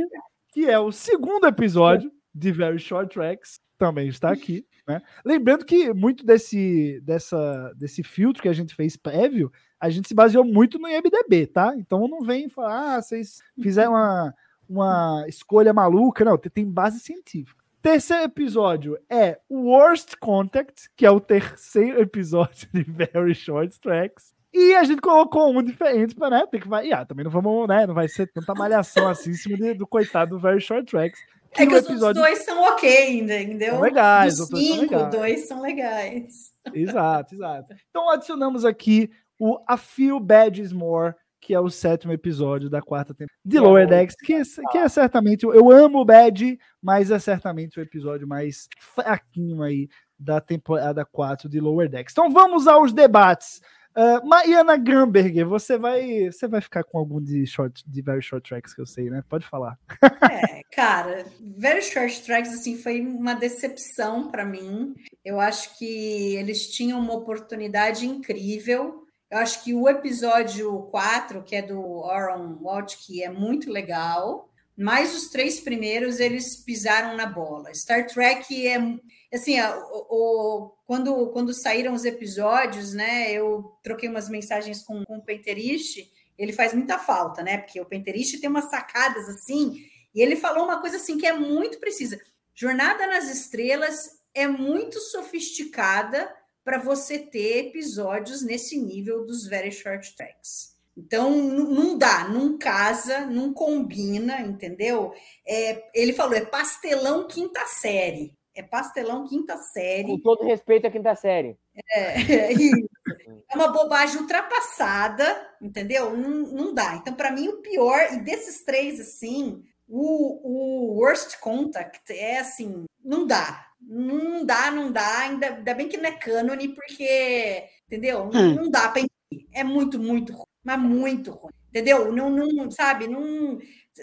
que é o segundo episódio de Very Short Tracks, também está aqui. Né? Lembrando que muito desse, dessa, desse filtro que a gente fez prévio, a gente se baseou muito no IMDB, tá? Então não vem falar, ah, vocês fizeram uma, uma escolha maluca, não, tem base científica. Terceiro episódio é Worst Contact, que é o terceiro episódio de Very Short Tracks. E a gente colocou um diferente para, né, ter que variar. Também não vamos, né, não vai ser tanta malhação assim em cima de, do coitado do Very Short Tracks. Que é que os episódio... dois são ok, entendeu? São legais. Os cinco, legais. dois são legais. Exato, exato. Então adicionamos aqui o A Few Badges More, que é o sétimo episódio da quarta temporada de Lower Decks, que é, que é certamente, eu amo o Bad, mas é certamente o episódio mais fraquinho aí da temporada 4 de Lower Decks. Então vamos aos debates. Uh, Mariana Gramberger, você vai, você vai ficar com algum de short, de very short tracks que eu sei, né? Pode falar. É, cara, very short tracks assim foi uma decepção para mim. Eu acho que eles tinham uma oportunidade incrível eu acho que o episódio 4, que é do Aaron que é muito legal, mas os três primeiros eles pisaram na bola. Star Trek é assim, o, o, quando, quando saíram os episódios, né? Eu troquei umas mensagens com, com o Penterist, ele faz muita falta, né? Porque o Penterist tem umas sacadas assim, e ele falou uma coisa assim que é muito precisa. Jornada nas Estrelas é muito sofisticada para você ter episódios nesse nível dos very short tracks. Então, não dá, não casa, não combina, entendeu? É, ele falou, é pastelão quinta série. É pastelão quinta série. Com todo respeito à quinta série. É, é isso. É uma bobagem ultrapassada, entendeu? Não, não dá. Então, para mim, o pior, e desses três, assim, o, o Worst Contact é assim, não dá não dá, não dá. Ainda, ainda bem que não é cânone, porque, entendeu? Hum. Não dá para entender. É muito, muito ruim, mas muito ruim. Entendeu? Não, não sabe, não,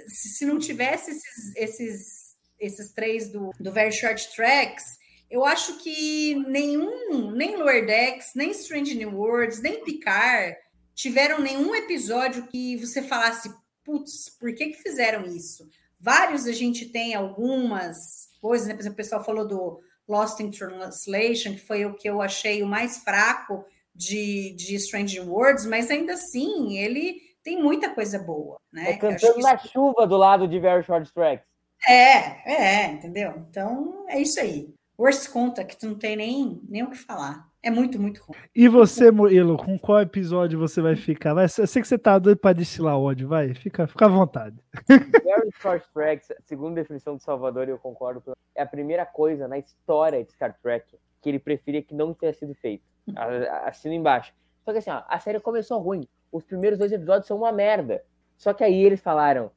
se não tivesse esses, esses, esses três do, do Very Short Tracks, eu acho que nenhum, nem Lower Decks, nem Strange New Worlds, nem Picard tiveram nenhum episódio que você falasse, putz, por que, que fizeram isso? Vários a gente tem algumas coisas, né? Por exemplo, o pessoal falou do Lost in Translation, que foi o que eu achei o mais fraco de, de Strange Words, mas ainda assim ele tem muita coisa boa, né? É cantando na isso... chuva do lado de Very Short Tracks. É, é, entendeu? Então é isso aí. Worst Contact não tem nem, nem o que falar. É muito, muito ruim. E você, Murilo, com qual episódio você vai ficar? Vai, eu sei que você tá doido para destilar ódio, vai, fica, fica à vontade. Very Short Tracks, segundo a definição do Salvador, eu concordo, é a primeira coisa na história de Star Trek que ele preferia que não tenha sido feito. Assina embaixo. Só que assim, ó, a série começou ruim. Os primeiros dois episódios são uma merda. Só que aí eles falaram,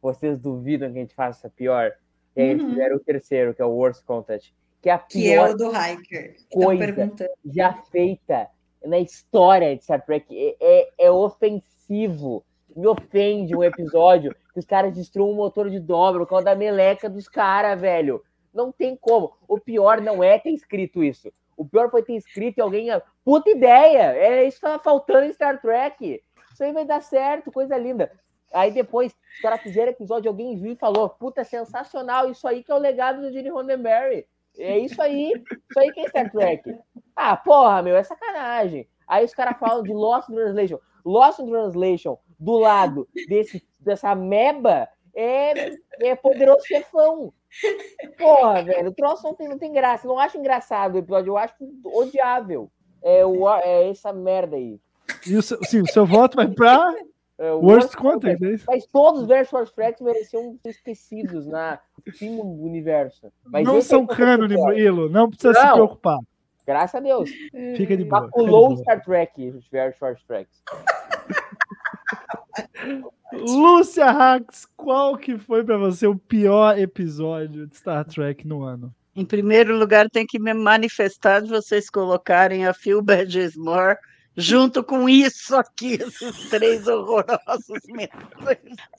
vocês duvidam que a gente faça pior? E aí eles uhum. fizeram o terceiro, que é o Worst Contact que é a que é o do Hiker. Coisa já feita na história de Star Trek. É, é, é, ofensivo. Me ofende um episódio que os caras destruam o motor de dobra por causa da meleca dos caras, velho. Não tem como. O pior não é ter escrito isso. O pior foi ter escrito e alguém. Puta ideia! É isso que tava faltando em Star Trek. Isso aí vai dar certo, coisa linda. Aí depois, os caras fizeram episódio, alguém viu e falou: Puta, sensacional, isso aí que é o legado do Gene Roddenberry. É isso aí. Isso aí que é Star Trek. Ah, porra, meu, é sacanagem. Aí os caras falam de Lost in Translation. Lost in Translation, do lado desse, dessa meba, é, é poderoso chefão. Porra, velho, o troço não tem, não tem graça. Eu não acho engraçado o episódio, eu acho odiável. É, o, é essa merda aí. E o seu, sim, o seu voto vai pra é, Worst, Worst Content, é Mas todos os Versus Tracks mereciam ser esquecidos na do universo. Mas não são é cânone, Murilo. Não precisa não. se preocupar. Graças a Deus. Fica de boa. Maculou Star Trek, os Versus Tracks. Lúcia Hax, qual que foi para você o pior episódio de Star Trek no ano? Em primeiro lugar, tem que me manifestar de vocês colocarem a Phil Bridges-Moore junto com isso aqui, esses três horrorosos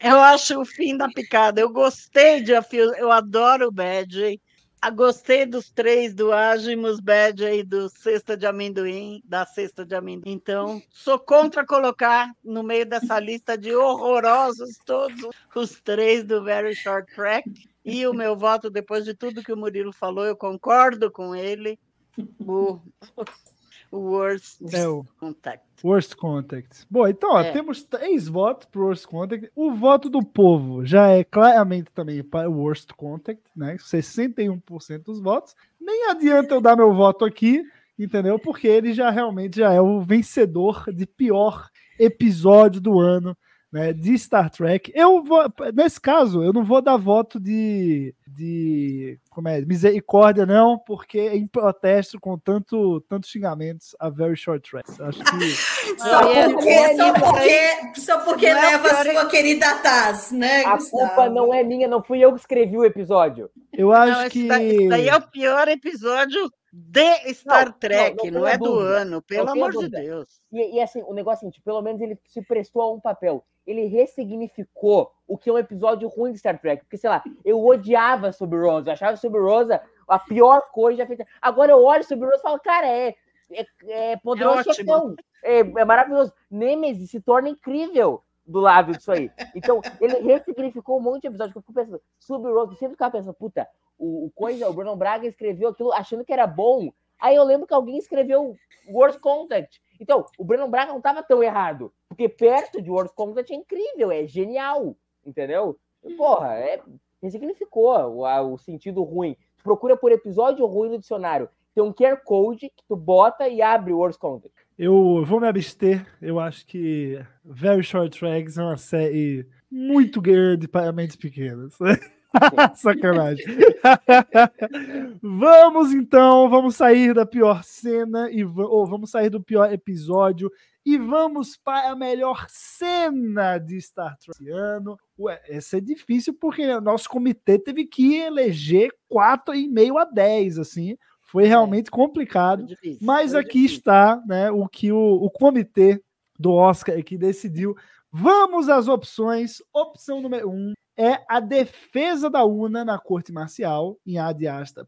Eu acho o fim da picada. Eu gostei de eu adoro o Badge. Ah, gostei dos três, do Agimus, Badge e do Cesta de Amendoim, da Cesta de Amendoim. Então, sou contra colocar no meio dessa lista de horrorosos todos os três do Very Short Track. E o meu voto, depois de tudo que o Murilo falou, eu concordo com ele. O Worst é o Contact. Worst Contact. Bom, então, ó, é. temos três votos para Worst Contact. O voto do povo já é claramente também para o Worst Contact, né? 61% dos votos. Nem adianta eu dar meu voto aqui, entendeu? Porque ele já realmente já é o vencedor de pior episódio do ano né, de Star Trek. Eu vou, nesse caso, eu não vou dar voto de, de como é, misericórdia, não, porque é em protesto com tanto, tantos xingamentos a Very Short Trek. Acho que. só, porque, só porque, só porque leva a sua querida Taz, né? A Gustavo? culpa não é minha, não fui eu que escrevi o episódio. Eu acho não, que. Daí, daí é o pior episódio de Star não, Trek, não, não, não é do ano, pelo amor de Deus. E, e, assim, o negócio é assim, pelo menos ele se prestou a um papel. Ele ressignificou o que é um episódio ruim de Star Trek. Porque, sei lá, eu odiava sobre Rosa, eu achava sobre Rosa a pior coisa já feita. Agora eu olho sobre Rosa e falo, cara, é, é, é poderoso é, é, maravilhoso. Nemesis se torna incrível do lado disso aí. Então, ele ressignificou um monte de episódios que eu fico pensando, Rosa, sempre ficava pensando, puta, o, o coisa, o Bruno Braga escreveu aquilo achando que era bom. Aí eu lembro que alguém escreveu Worst Contact. Então, o Bruno Braga não estava tão errado. Porque perto de Worst Contact é incrível, é genial. Entendeu? Porra, é, resignificou o, o sentido ruim. Tu procura por episódio ruim no dicionário. Tem um QR Code que tu bota e abre o Worst Contact. Eu vou me abster. Eu acho que Very Short Tracks é uma série muito grande para mentes pequenas. Sacanagem. vamos então, vamos sair da pior cena e ou vamos sair do pior episódio e vamos para a melhor cena de Star Trek ano. Ué, essa é difícil porque nosso comitê teve que eleger 4,5 a 10, assim. Foi é. realmente complicado. Difícil, mas aqui difícil. está, né, o que o, o comitê do Oscar aqui decidiu. Vamos às opções. Opção número 1, um, é a defesa da UNA na corte marcial em Ad Asta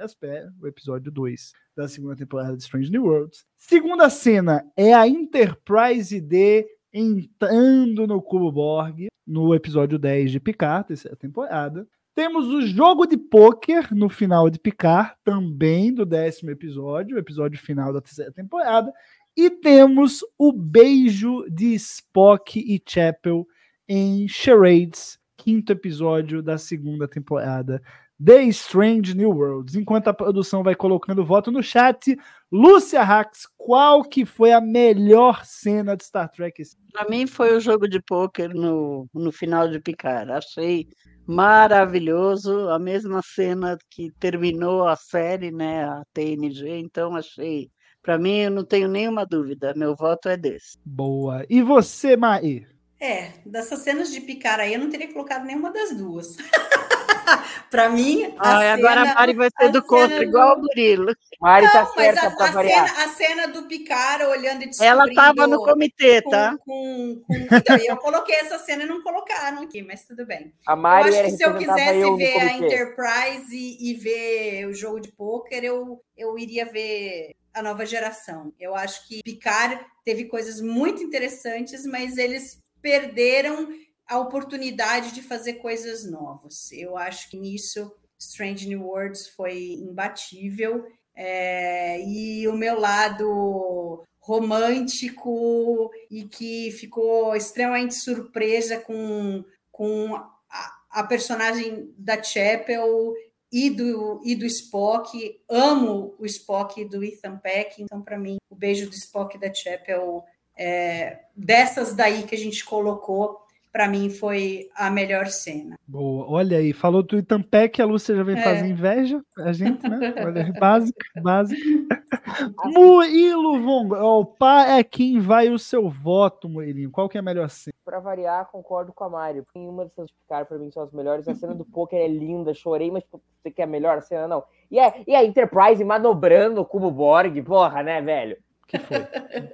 o episódio 2 da segunda temporada de Strange New Worlds. Segunda cena é a Enterprise D entrando no Cubo Borg no episódio 10 de Picard, terceira temporada. Temos o jogo de pôquer no final de Picard, também do décimo episódio, episódio final da terceira temporada. E temos o beijo de Spock e Chapel em Charades, quinto episódio da segunda temporada The Strange New Worlds. Enquanto a produção vai colocando voto no chat, Lúcia Hax, qual que foi a melhor cena de Star Trek? Para mim foi o jogo de pôquer no, no final de Picard. Achei maravilhoso, a mesma cena que terminou a série, né, a TNG, então achei para mim, eu não tenho nenhuma dúvida. Meu voto é desse. Boa. E você, Mai? É, dessas cenas de picar aí, eu não teria colocado nenhuma das duas. para mim, a Ai, cena, agora a Mari vai ser do contra, do... igual o Murilo. Mari tá não, tá certa mas a, a, cena, a, cena, do Picar olhando e Ela estava no comitê, tá? Com, com, então, eu coloquei essa cena e não colocaram aqui, mas tudo bem. A Mari eu acho que se eu quisesse ver a Enterprise e, e, ver o jogo de pôquer, eu, eu iria ver a nova geração. Eu acho que Picard teve coisas muito interessantes, mas eles perderam a oportunidade de fazer coisas novas. Eu acho que nisso Strange New Worlds foi imbatível. É, e o meu lado romântico e que ficou extremamente surpresa com, com a, a personagem da Chapel e do, e do Spock. Amo o Spock do Ethan Peck, então, para mim, o beijo do Spock da Chapel, é, dessas daí que a gente colocou, para mim foi a melhor cena. Boa, olha aí, falou do Ethan Peck, a Lúcia já vem é. fazer inveja a gente, né? Olha, básico, básico. Murilo Vongo, opa, é quem vai o seu voto, Murilinho. Qual que é a melhor cena? Para variar, concordo com a Mari. Uma dessas de ficar para mim são as melhores. A cena do poker é linda, chorei, mas você quer a melhor cena não. E a, e a Enterprise manobrando o cubo Borg, porra, né, velho? que foi?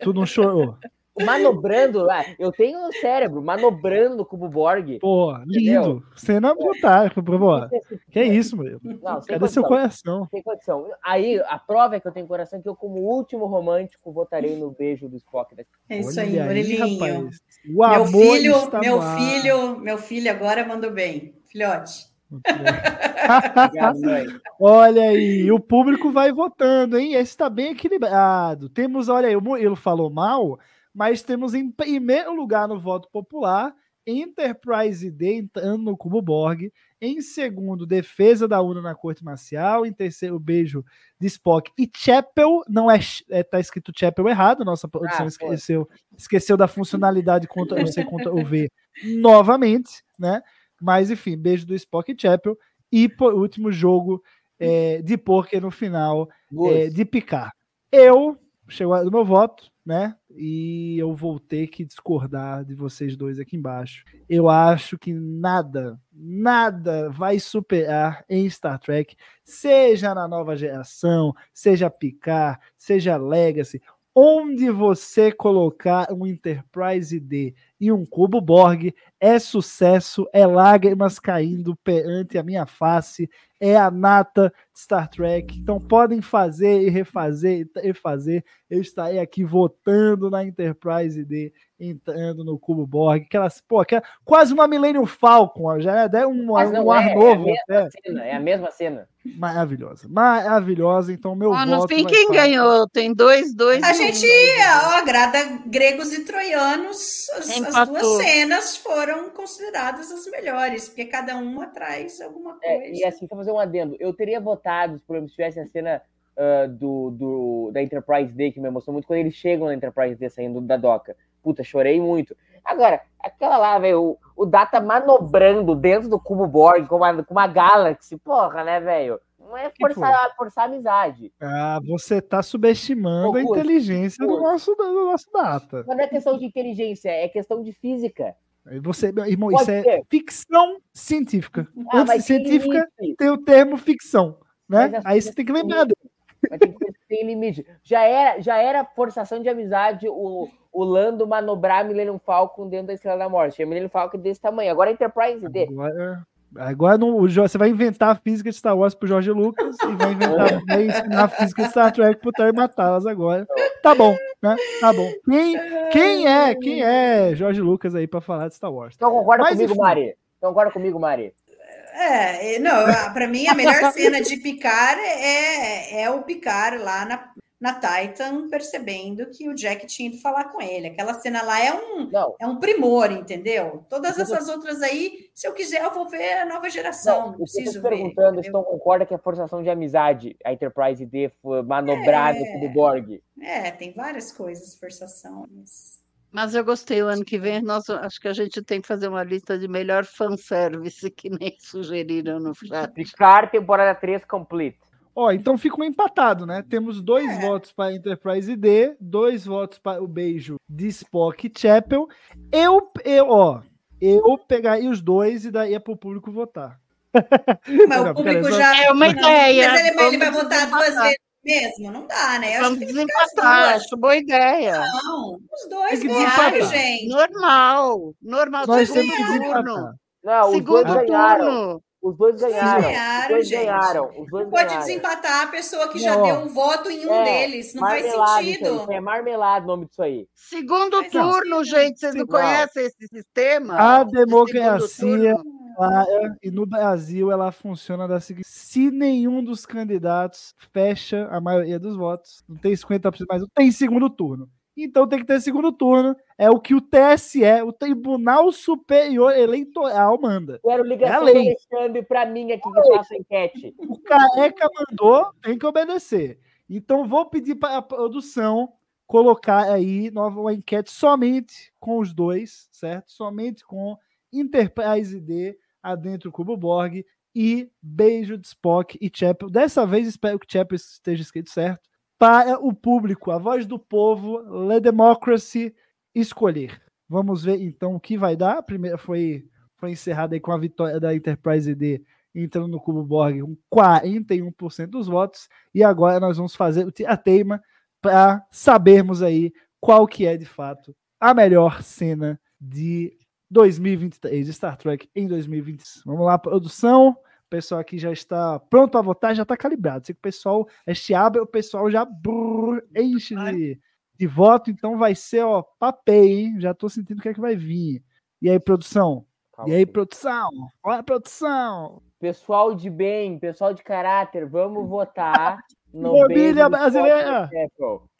Tu não chorou? Manobrando, ah, eu tenho o cérebro, manobrando o cubo Borg. Pô, lindo. Cena fantástica, pô. Que é isso, meu? Não, Cadê condição, seu coração? Tem condição. Aí, a prova é que eu tenho coração que eu, como último romântico, votarei no beijo do Spock. Daqui. É isso aí, Murilinho. meu filho, meu filho, meu filho agora mandou bem. Filhote. olha aí, o público vai votando, hein? Esse está bem equilibrado. Temos, olha aí, o Murilo falou mal, mas temos em primeiro lugar no voto popular Enterprise D entrando no Cubo Borg. Em segundo, defesa da UNA na corte marcial. Em terceiro, beijo de Spock e Chapel. Não é, é tá escrito Chapel errado. Nossa produção ah, esqueceu, esqueceu da funcionalidade contra o C contra o V novamente, né? Mas enfim, beijo do Spock e Chapel. E por último, jogo é, de poker no final é, de picar. Eu chegou no meu voto né? E eu vou ter que discordar de vocês dois aqui embaixo. Eu acho que nada, nada vai superar em Star Trek, seja na nova geração, seja Picard, seja Legacy, onde você colocar um Enterprise D e um cubo Borg é sucesso, é lágrimas caindo perante a minha face, é a nata de Star Trek. Então podem fazer e refazer e fazer. Eu estarei aqui votando na Enterprise D, entrando no Cubo Borg. Aquelas, pô, aquela, quase uma Millennium Falcon, já é um, um ar é, novo. É a, cena, é a mesma cena. Maravilhosa, maravilhosa. Então, meu ah, voto. No fim, quem ganhou? Tem dois, dois. A gente ó, agrada gregos e troianos. As, as, duas cenas foram consideradas as melhores, porque cada uma traz alguma coisa. É, e assim, só fazer um adendo. Eu teria votado, por exemplo, se tivesse a cena uh, do, do, da Enterprise D, que me emocionou muito, quando eles chegam na Enterprise D saindo da doca. Puta, chorei muito. Agora, aquela lá, velho, o, o Data manobrando dentro do cubo Borg com uma, com uma Galaxy, porra, né, velho? Não é forçar, forçar amizade. Ah, você tá subestimando a inteligência do nosso, do nosso Data. Não é questão de inteligência, é questão de física. Você, irmão, Pode isso é ser. é ficção científica. Ah, Antes científica, tem o termo ficção. Né? Aí você tem que lembrar dele. Mas tem, tem limite. Já era, já era forçação de amizade o, o Lando manobrar Millennium Falcon dentro da Estrela da Morte. A Millennium Falcon desse tamanho. Agora a Enterprise D. Agora, agora não, o, você vai inventar a física de Star Wars pro Jorge Lucas e vai inventar vai ensinar a física de Star Trek pro Terry Matalas agora. Tá bom. Né? Tá bom. Quem, quem é? Quem é Jorge Lucas aí pra falar de Star Wars? Então concorda Mas, comigo, enfim. Mari? Então concorda comigo, Mari? É, não, para mim a melhor cena de Picard é, é o Picard lá na, na Titan percebendo que o Jack tinha ido falar com ele. Aquela cena lá é um, Não. é um primor, entendeu? Todas essas outras aí, se eu quiser, eu vou ver a nova geração. Não, Não, o que eu preciso tô ver. perguntando se não concorda que é forçação de amizade a Enterprise D foi manobrada É. pelo Borg. É, tem várias coisas, forçação. mas- Mas eu gostei, o ano que vem, nós, acho que a gente tem que fazer uma lista de melhor fanservice, que nem sugeriram no chat. Picard, temporada 3 complete. Ó, então fica um empatado, né? Temos dois É. votos para Enterprise D, dois votos para o beijo de Spock e Chapel. Eu, eu, ó, eu pegaria os dois e daí é pro público votar. Mas Não, o público já. É uma Não, ideia. Mas ele, ele vai votar duas vezes mesmo? Não dá, né? Eu acho Vamos desempatar, acho boa ideia. Não, os dois ganharam, gente. Normal, normal. Nós segundo temos que desempatar. turno. Não, os Segundo dois ganharam. turno. Os dois ganharam. ganharam, os dois gente. ganharam. Os dois pode ganharam. desempatar a pessoa que já Não, ó. deu um voto em um É, deles. Não faz sentido. É marmelada o nome disso aí. Segundo Mas não. turno, gente, vocês não conhecem esse sistema? A De democracia turno? clara e no Brasil ela funciona da seguinte: se nenhum dos candidatos fecha a maioria dos votos, não tem 50%, mas não tem segundo turno. Então tem que ter segundo turno. É o que o TSE, o Tribunal Superior Eleitoral, manda. Quero ligação É do. Alexandre pra mim aqui que faça a enquete. O careca mandou, tem que obedecer. Então vou pedir para a produção colocar aí nova uma enquete somente com os dois, certo? Somente com Enterprise D, adentro Cubo Borg e beijo de Spock e Chapel. Dessa vez espero que Chapel esteja escrito certo. Para o público, a voz do povo, Le Democracy escolher. Vamos ver então o que vai dar. A primeira foi, foi encerrada aí com a vitória da Enterprise D entrando no Cubo Borg com 41% dos votos. E agora nós vamos fazer o teima para sabermos aí qual que é de fato a melhor cena de 2023 de Star Trek em 2020. Vamos lá, produção. O pessoal aqui já está pronto para votar, já está calibrado. Se o pessoal este abre, o pessoal já brrr, enche de, de voto, então vai ser ó papel, hein? Já estou sentindo o que é que vai vir. E aí, produção? Calma E aí, produção? Olha, produção! Pessoal de bem, pessoal de caráter, vamos votar do brasileira.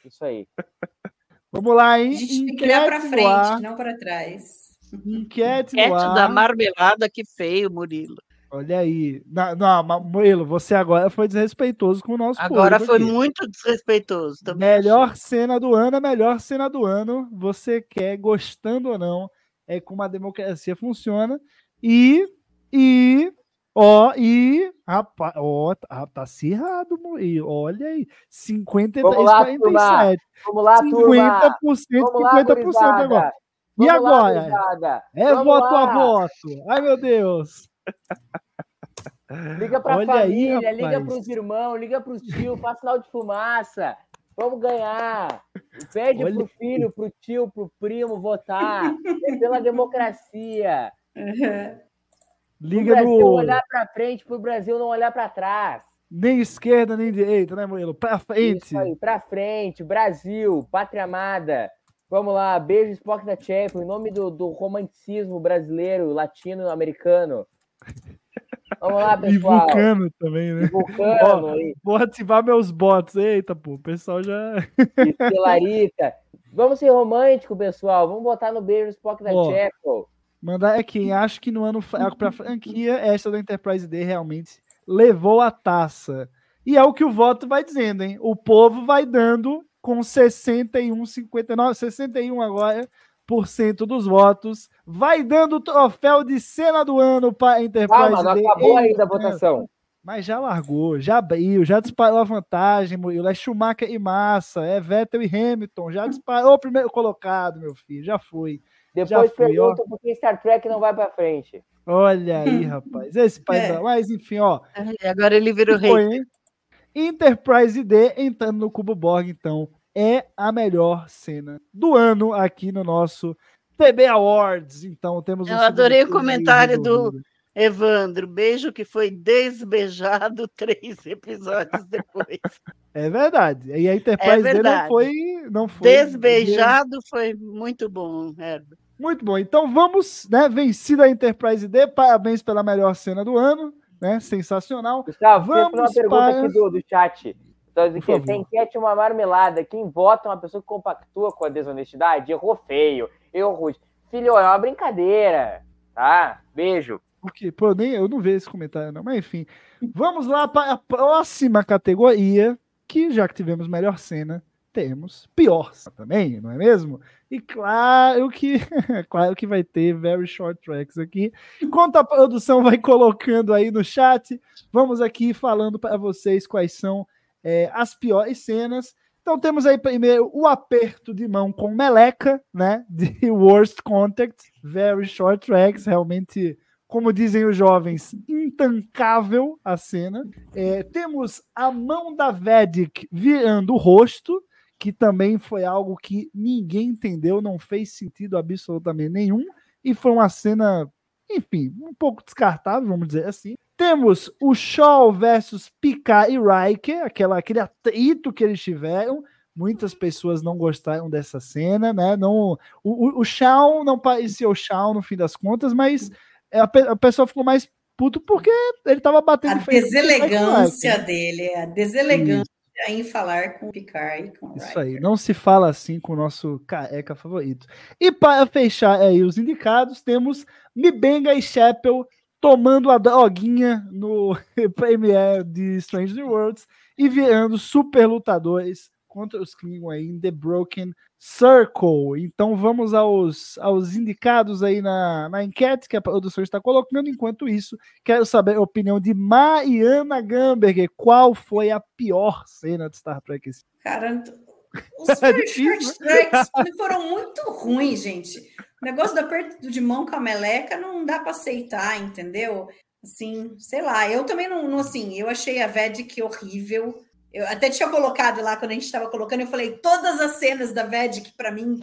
Isso aí. Vamos lá, A hein? gente tem que olhar para frente, não para trás. Enquete Enquete da ar. marmelada, que feio, Murilo. Olha aí. Não, não, Murilo, você agora foi desrespeitoso com o nosso Agora público foi aqui. muito desrespeitoso também. Melhor cena do ano, a melhor cena do ano. Você quer, gostando ou não, é como a democracia funciona. E, e, ó, e, rapaz, ó, tá, tá acirrado, Murilo. Olha aí, 53, Vamos lá, 47. Vamos lá, turma. 50%, Vamos lá, 50% gurizada. agora. E Vamos lá, agora? gurizada. É Vamos voto lá. a voto. Ai, meu Deus. Liga pra Olha aí, família, liga rapaz. pros irmãos, liga pros tios, faz sinal de fumaça. Vamos ganhar. Pede Olha pro filho, pro tio, pro primo votar. É pela democracia. O Liga Brasil no. olhar pra frente, pro Brasil não olhar pra trás. Nem esquerda, nem direita, né, Murilo? Pra frente. Isso aí, pra frente, Brasil, pátria amada. Vamos lá, beijo Spock da Chapel, em nome do, do romanticismo brasileiro, latino-americano. Vamos lá, E pessoal. vulcano também, né? Vulcano, e Vou ativar meus bots. Eita, pô, o pessoal já. Estelarita. Vamos ser romântico, pessoal. Vamos botar no beijo Spock da. Chapel. Mandar é quem acho que no ano fraco pra franquia, essa da Enterprise D realmente levou a taça. E é o que o voto vai dizendo, hein? O povo vai dando com 61, 59, 61 agora por cento dos votos, vai dando o troféu de cena do ano para Enterprise Calma, não acabou ainda a votação. Mas já largou, já abriu, já disparou a vantagem, Murilo. É Schumacher e Massa, é Vettel e Hamilton. Já disparou o primeiro colocado, meu filho. Já foi. Depois Já fui, ó. pergunta por que Star Trek não vai pra frente. Olha aí, rapaz. Esse pai É. Mas enfim, ó. Agora ele virou rei. Foi, hein? Enterprise D entrando no Cubo Borg, então, é a melhor cena do ano aqui no nosso TB Awards. Então, temos um Eu adorei o comentário do-. Evandro, beijo que foi desbeijado três episódios depois. É verdade. E a Enterprise D não verdade. foi. Não foi Desbeijado foi muito bom, Herbert. Muito bom. Então vamos, né? Vencida a Enterprise D. Parabéns pela melhor cena do ano, né? Sensacional. Gustavo, fazer uma Vamos pergunta para- aqui do, do chat. Então, favor. essa enquete uma marmelada. Quem vota uma pessoa que compactua com a desonestidade? Errou feio, errou rude. Filho, é uma brincadeira, tá? Beijo. Porque, pô, nem, eu não vejo esse comentário, não. Mas enfim. Vamos lá para a próxima categoria, que já que tivemos melhor cena, temos pior também, não é mesmo? E claro que, claro que vai ter very short tracks aqui. Enquanto a produção vai colocando aí no chat, vamos aqui falando para vocês quais são é, as piores cenas. Então temos aí primeiro o aperto de mão com meleca, né? De Worst Contact, very short tracks, realmente como dizem os jovens, intancável a cena. É, temos a mão da Vedic virando o rosto, que também foi algo que ninguém entendeu, não fez sentido absolutamente nenhum, e foi uma cena, enfim, um pouco descartável, vamos dizer assim. Temos o Shaw versus Picard e Riker, aquela, aquele atrito que eles tiveram. Muitas pessoas não gostaram dessa cena, né? Não, o, o, Shaw não parecia o Shaw no fim das contas, mas é, a, a pessoa ficou mais puto porque ele tava batendo A frente Riker, deselegância né? dele, a deselegância em falar com o Picard e com o Isso aí, não se fala assim com o nosso careca favorito. E para fechar aí os indicados, temos Mibenga e Chappell tomando a droguinha no Premiere de Strange New Worlds e virando super lutadores contra os Klingon aí em The Broken Circle. Então vamos aos, aos indicados aí na, na enquete que a produção está colocando. Enquanto isso, quero saber a opinião de Mariana Gamberger. Qual foi a pior cena de Star Trek esse Cara, os É difícil, tracks foram muito ruins, gente. O negócio do aperto de mão com a meleca não dá para aceitar, entendeu? Assim, sei lá, eu também não, não, assim, eu achei a Vedic horrível. Eu até tinha colocado lá quando a gente estava colocando, eu falei, todas as cenas da Vedic para mim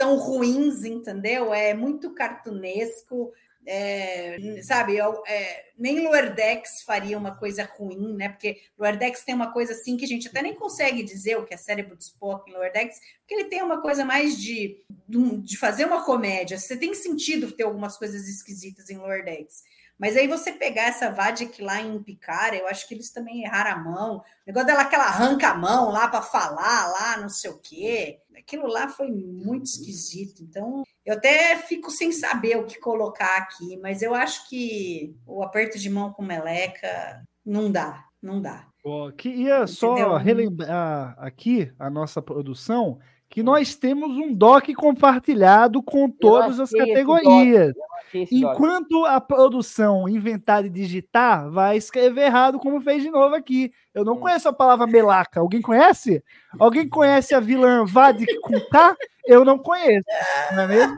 são ruins, entendeu? É muito cartunesco, é, sabe? eu- é, nem Loerdex faria uma coisa ruim, né? Porque Loerdex tem uma coisa assim que a gente até nem consegue dizer o que é cérebro de Spock em Loerdex, porque ele tem uma coisa mais de, de fazer uma comédia. Você tem sentido ter algumas coisas esquisitas em Loerdex. Mas aí você pegar essa Vadik lá em Picard, eu acho que eles também erraram a mão. O negócio dela que ela arranca a mão lá para falar, lá, não sei o quê. Aquilo lá foi muito esquisito. Então, eu até fico sem saber o que colocar aqui, mas eu acho que o aperto de mão com meleca não dá, não dá. Ó, Queria só Entendeu? relembrar aqui a nossa produção que nós temos um doc compartilhado com todas as categorias. Enquanto a produção inventar e digitar, vai escrever errado, como fez de novo aqui. Eu Hum. não conheço a palavra melaca. Alguém conhece? Alguém conhece a vilã Vadik com K? Eu não conheço, não é mesmo?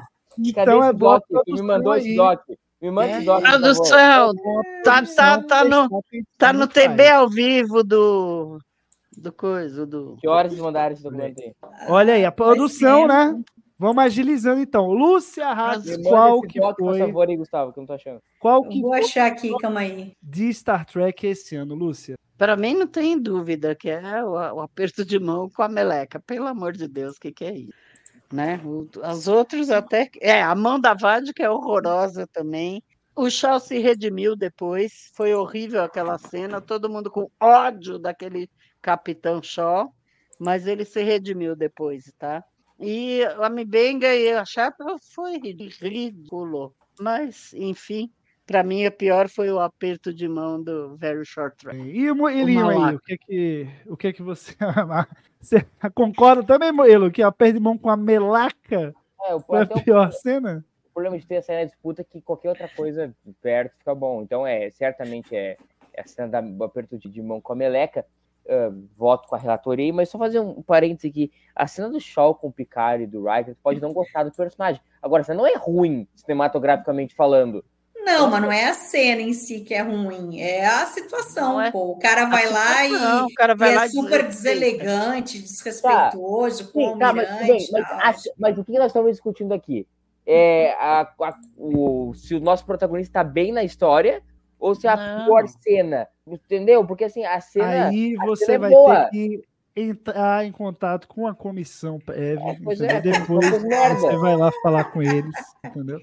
Cadê Então é boa doc? Tu me mandou esse doc. Me manda esse doc. Produção, Boa tá, produção tá, tá, no, tá no. TB ao vivo do, do coisa, do... Que horas de mandaram esse documento aí? Olha aí, a produção, ser. né? Vamos agilizando então. Lúcia Ratz, qual que doc, por foi? favor, aí, Gustavo, que eu não tô achando. Qual que vou achar aqui, calma aí. de Star Trek esse ano, Lúcia? Para mim não tem dúvida que é o, o aperto de mão com a meleca. Pelo amor de Deus, o que, que é isso? Né? O- as outras até. É, a mão da Vade é horrorosa também. O Shaw se redimiu depois. Foi horrível aquela cena, todo mundo com ódio daquele Capitão Shaw, mas ele se redimiu depois, tá? E a Mibenga e a Chapa foi ridículo. Mas, enfim, para mim a pior foi o aperto de mão do Very Short Track. E o Moelinho aí, o que que, o que que você, você concorda também, Moelo, que a perde mão com a melaca É, o, foi a o- pior cena? o problema de ter a cena disputa é que qualquer outra coisa perto fica bom. Então, é, certamente é, é a cena do aperto de, de mão com a meleca. Voto com a relatoria, aí, mas só fazer um parênteses aqui. A cena do Shaw com o Picard e do Riker, pode não gostar do personagem. Agora, cena não é ruim, cinematograficamente falando. Não, mas não é a cena em si que é ruim, é a situação, é- pô. O cara vai lá e, Não, o cara vai e lá é super deselegante, desrespeitoso com o Sim, tá, mas, bem, mas, mas o que nós estamos discutindo aqui? é a, a- o, se o nosso protagonista tá bem na história ou se é a Não. pior cena. Entendeu? Porque assim, a cena. Aí a você cena é vai boa. ter que entrar em contato com a comissão prévia, É, é, depois você vai lá falar com eles, entendeu?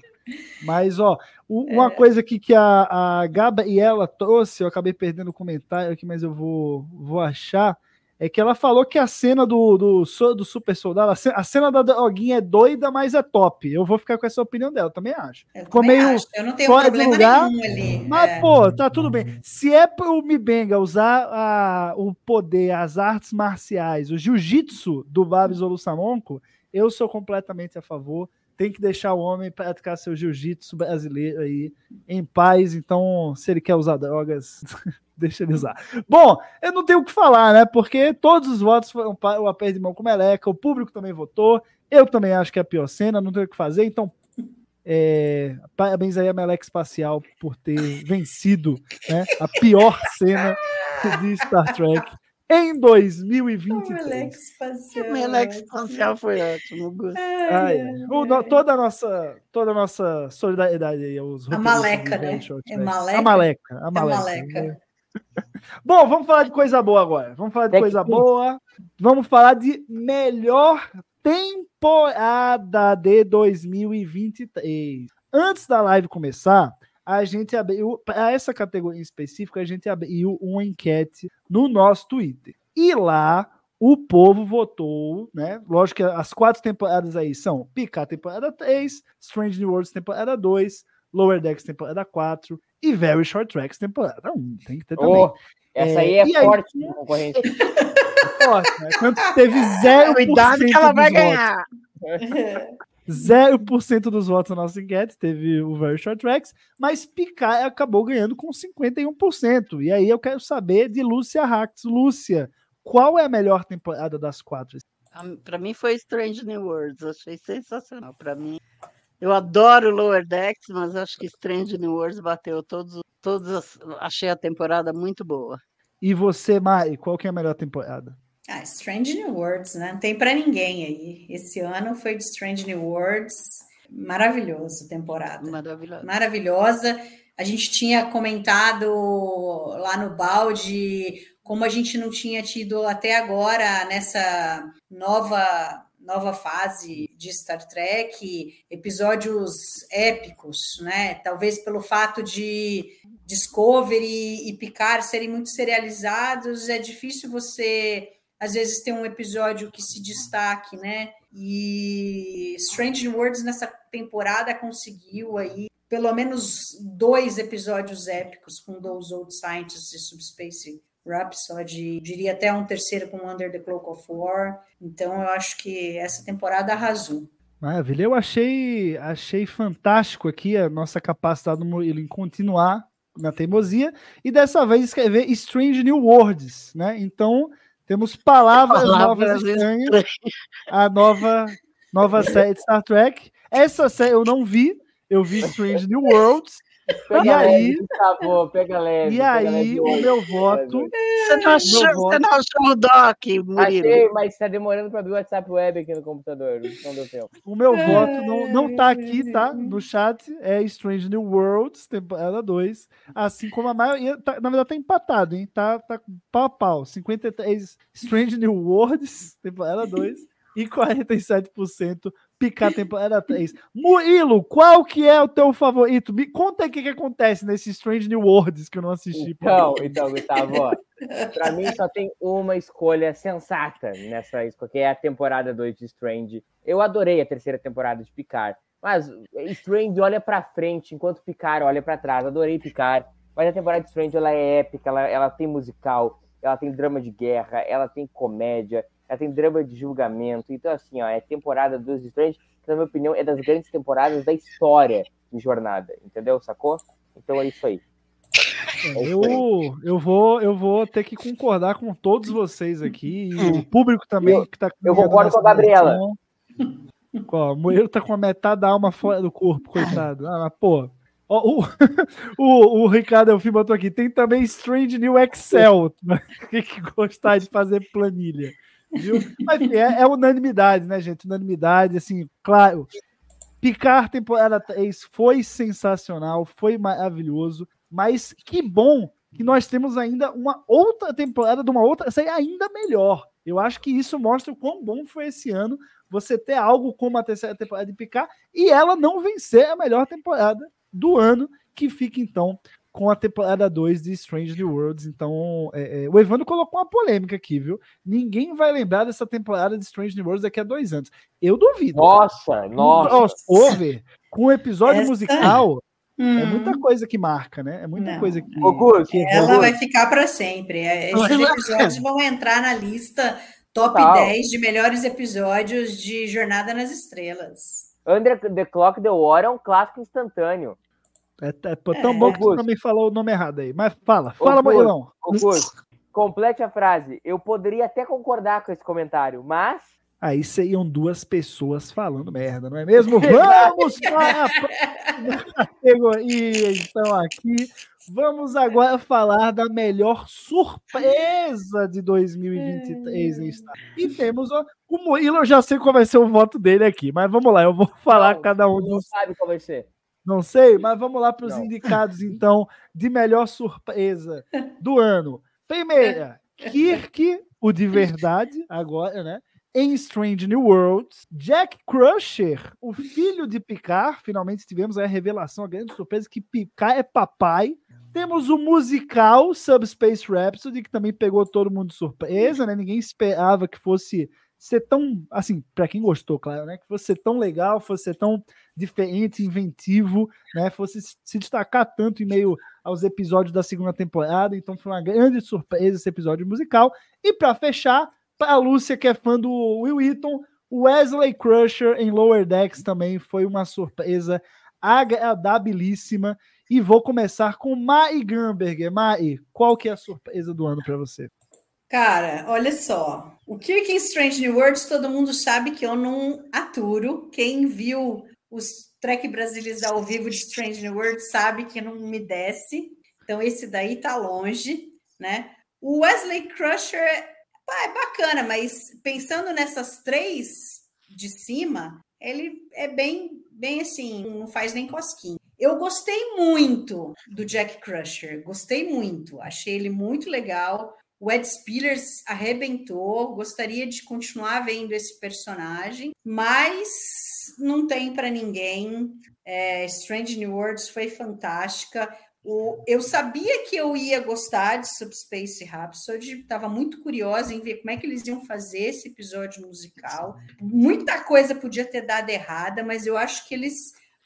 Mas, ó, É. uma coisa aqui que a, a Gabriela trouxe, eu acabei perdendo o comentário aqui, mas eu vou, vou achar, é que ela falou que a cena do, do, do super soldado, a cena, da droguinha é doida, mas é top. Eu vou ficar com essa opinião dela, também acho. Eu, Ficou também meio acho. eu não tenho fora de problema lugar, nenhum ali. Mas, é. pô, tá tudo bem. Se é pro Mibenga usar a- o poder, as artes marciais, o jiu-jitsu do Babs Olusamonco, eu sou completamente a favor. Tem que deixar o homem praticar seu jiu-jitsu brasileiro aí em paz. Então, se ele quer usar drogas, deixa ele usar. Bom, eu não tenho o que falar, né? Porque todos os votos foram para o aperto de mão com Meleca, o público também votou. Eu também acho que é a pior cena, não tenho o que fazer. Então, é, parabéns aí a Meleca Espacial por ter vencido né, a pior cena de Star Trek em O 2023. Meleque espacial. O Meleque espacial foi ótimo. Ai, ai. O toda, a nossa, toda a nossa solidariedade aí aos A Maleca, né? É Tracks. Maleca? A Maleca. A A Maleca. Maleca. Bom, vamos falar de coisa boa agora. Vamos falar de Tech coisa Pix. boa. Vamos falar de melhor temporada de 2023. Antes da live começar, a gente abriu, para essa categoria específica, a gente abriu uma enquete no nosso Twitter. E lá o povo votou, né? Lógico que as quatro temporadas aí são Picard temporada 3, Strange New Worlds temporada 2, Lower Decks temporada 4 e Very Short Tracks temporada 1. Tem que ter também. Ô, essa aí É, é aí- forte no concorrente. Forte, né? Quanto teve 0% Cuidado que ela vai votos. ganhar. 0% dos votos na nossa enquete teve o Very Short Tracks, mas Picard acabou ganhando com 51%. E aí eu quero saber de Lúcia Hax. Lúcia, qual é a melhor temporada das quatro? Para mim foi Strange New Worlds, achei sensacional. Para mim, eu adoro Lower Decks, mas acho que Strange New Worlds bateu todos, todas, as- achei a temporada muito boa. E você, Mari, qual que é a melhor temporada? Ah, Strange New Worlds, né? Não tem para ninguém aí. Esse ano foi de Strange New Worlds. Maravilhoso temporada. Maravilhosa. Maravilhosa. A gente tinha comentado lá no balde como a gente não tinha tido até agora nessa nova nova fase de Star Trek, episódios épicos, né? Talvez pelo fato de Discovery e Picard serem muito serializados, é difícil você às vezes ter um episódio que se destaque, né? E Strange Worlds nessa temporada conseguiu aí pelo menos dois episódios épicos com Those Old Scientists e Subspace Rhapsody, diria até um terceiro com Under the Cloak of War. Então eu acho que essa temporada arrasou. Maravilha. Eu achei, achei fantástico aqui a nossa capacidade do Murilo em continuar na teimosia e dessa vez escrever Strange New Worlds, né? Então temos palavras, Palavras novas estranhas, a nova, nova série de Star Trek. Essa série eu não vi, eu vi Strange New Worlds. Pega E aí- leve, Gustavo, pega leve. E pega aí, leve o meu voto. Você não achou, você não achou o Doc, Murilo? Achei, mas tá demorando pra abrir o WhatsApp web aqui no computador. Não deu tempo. O meu voto não, não tá aqui, tá? No chat. É Strange New Worlds, temporada 2. Assim como a maioria. tá- na verdade, tá empatado, hein? Tá, tá pau a pau. 53 Strange New Worlds, temporada 2. E 47% Picar temporada 3. Murilo, qual que é o teu favorito? Me conta aí o que, que acontece nesse Strange New Worlds que eu não assisti. Então, então, Gustavo, ó, pra mim só tem uma escolha sensata nessa escolha, que é a temporada 2 de Strange. Eu adorei a terceira temporada de Picard, mas Strange olha pra frente, enquanto Picard olha pra trás. Adorei Picard, mas a temporada de Strange ela é épica, ela, ela tem musical, ela tem drama de guerra, ela tem comédia, ela tem drama de julgamento. Então, assim, ó, é temporada 2 de Strange, que, na minha opinião, é das grandes temporadas da história de jornada, entendeu? Sacou? Então é isso aí. Eu, eu, vou, eu vou ter que concordar com todos vocês aqui. E o público também Eu- que tá eu concordo com a Gabriela. Ó, o Moeiro tá com a metade da alma fora do corpo, coitado. Ah, mas, pô. Ó, o, o, o Ricardo Elfim botou aqui. Tem também Strange New Excel. Tem que gostar de fazer planilha. Viu? Mas enfim, é, é unanimidade, né, gente? Unanimidade, assim, claro. Picard temporada 3 foi sensacional, foi maravilhoso, mas que bom que nós temos ainda uma outra temporada de uma outra série ainda melhor. Eu acho que isso mostra o quão bom foi esse ano você ter algo como a terceira temporada de Picard e ela não vencer a melhor temporada do ano, que fica então com a temporada 2 de Strange New Worlds. Então, é, é, o Evandro colocou uma polêmica aqui, viu? Ninguém vai lembrar dessa temporada de Strange New Worlds daqui a dois anos. Eu duvido. Nossa, nossa. crossover com um episódio Essa- musical é Hum. muita coisa que marca, né? É muita Não. coisa que. Que Ela vai ficar para sempre. É, Esses episódios vão entrar na lista top Total. 10 de melhores episódios de Jornada nas Estrelas. Under the Clock The War é um clássico instantâneo. É, é tão É. bom que você também falou o nome errado aí. Mas fala, fala. Moilão. Complete a frase. Eu poderia até concordar com esse comentário, mas Aí seriam duas pessoas falando merda, não é mesmo? Vamos para a categoria, então, aqui. Vamos agora falar da melhor surpresa de 2023 em Star. E temos o, o Murilo, eu já sei qual vai ser o voto dele aqui, mas vamos lá, eu vou falar Não, cada um não dos. sabe qual vai ser. Não sei, mas vamos lá para os indicados, então, de melhor surpresa do ano. Primeira, Kirk, o de verdade, agora, né? Em Strange New Worlds. Jack Crusher, o filho de Picard. Finalmente tivemos a revelação, a grande surpresa, que Picard é papai. Temos o musical Subspace Rhapsody, que também pegou todo mundo de surpresa, né? Ninguém esperava que fosse ser tão, assim, para quem gostou, claro, né? Que fosse ser tão legal, fosse ser tão diferente, inventivo, né? Fosse se destacar tanto em meio aos episódios da segunda temporada. Então foi uma grande surpresa esse episódio musical. E para fechar, para a Lúcia, que é fã do Will Wheaton, Wesley Crusher em Lower Decks também foi uma surpresa agradabilíssima. E vou começar com Mai Gramberger. Mai, qual que é a surpresa do ano para você? Cara, olha só. O Kirk em Strange New Worlds, todo mundo sabe que eu não aturo. Quem viu os Trek Brasilis ao vivo de Strange New Worlds sabe que não me desce. Então, esse daí tá longe, né? O Wesley Crusher é bacana, mas pensando nessas três de cima, ele é bem, bem assim, não faz nem cosquinha. Eu gostei muito do Jack Crusher, gostei muito, achei ele muito legal. O Ed Spillers arrebentou, gostaria de continuar vendo esse personagem, mas não tem para ninguém. É, Strange New Worlds foi fantástica. O, eu sabia que eu ia gostar de Subspace Rhapsody, estava muito curiosa em ver como é que eles iam fazer esse episódio musical. Muita coisa podia ter dado errada, mas eu acho que eles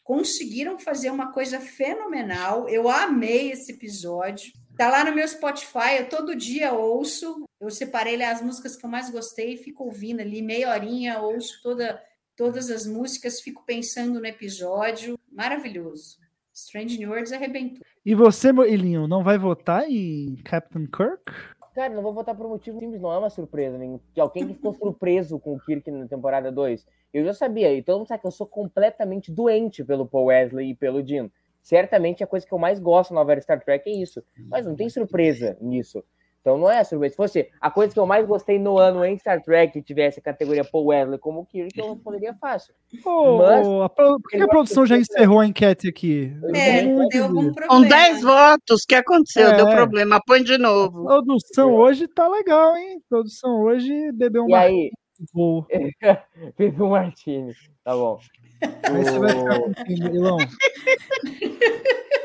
conseguiram fazer uma coisa fenomenal. Eu amei esse episódio. Tá lá no meu Spotify, eu todo dia ouço. Eu separei as músicas que eu mais gostei, fico ouvindo ali meia horinha, ouço toda, todas as músicas, fico pensando no episódio. Maravilhoso. Strange New Worlds arrebentou. E você, Moilinho, não vai votar em Captain Kirk? Cara, não vou votar por um motivo simples, não é uma surpresa. Nem... De alguém que ficou surpreso com o Kirk na temporada 2. Eu já sabia, e todo mundo sabe que eu sou completamente doente pelo Paul Wesley e pelo Dean. Certamente a coisa que eu mais gosto na nova Star Trek é isso. Mas não tem surpresa nisso. Então não é surpresa. Se fosse a coisa que eu mais gostei no ano em Star Trek tivesse a categoria Paul Wesley como o Kirk, eu responderia fácil. Ô, Mas- a pro- Por que a produção já encerrou a enquete aqui? É, não deu algum Com problema. 10 votos, o que aconteceu? É. Deu problema, põe de A novo. produção hoje tá legal, hein? A produção hoje bebeu E uma aí, voo. Pepe Martini. Tá bom. Aí você vai ficar com quem?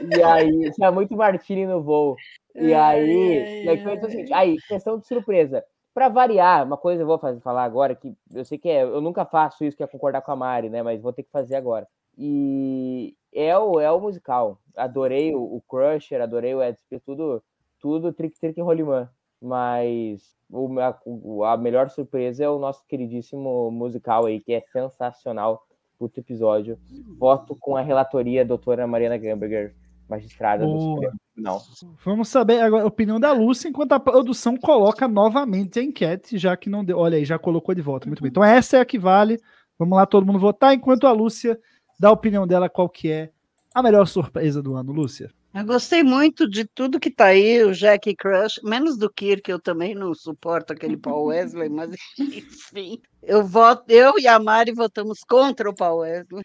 E aí, tinha muito Martini no voo. E aí, ai, e aí, questão de surpresa. Pra variar, uma coisa eu vou fazer, falar agora, que eu sei que é, eu nunca faço isso, que é concordar com a Mari, né? Mas vou ter que fazer agora. E é o, é o musical. Adorei o, o Crusher, adorei o Ed Spear, tudo, tudo trick, trick e rolimã. Mas o, a, o- a melhor surpresa é o nosso queridíssimo musical aí, que é sensacional. Puto episódio. Voto com a relatoria doutora Mariana Gamberger, magistrada do Boa. Supremo Tribunal. Vamos saber agora a opinião da Lúcia, enquanto a produção coloca novamente a enquete, já que não deu. Olha aí, já colocou de volta. Muito bem. Então essa é a que vale. Vamos lá, todo mundo votar, enquanto a Lúcia dá a opinião dela qual que é a melhor surpresa do ano, Lúcia. Eu gostei muito de tudo que tá aí, o Jack Crush, menos do Kirk, eu também não suporto aquele Paul Wesley, mas enfim. Eu voto, eu e a Mari votamos contra o Paul Wesley.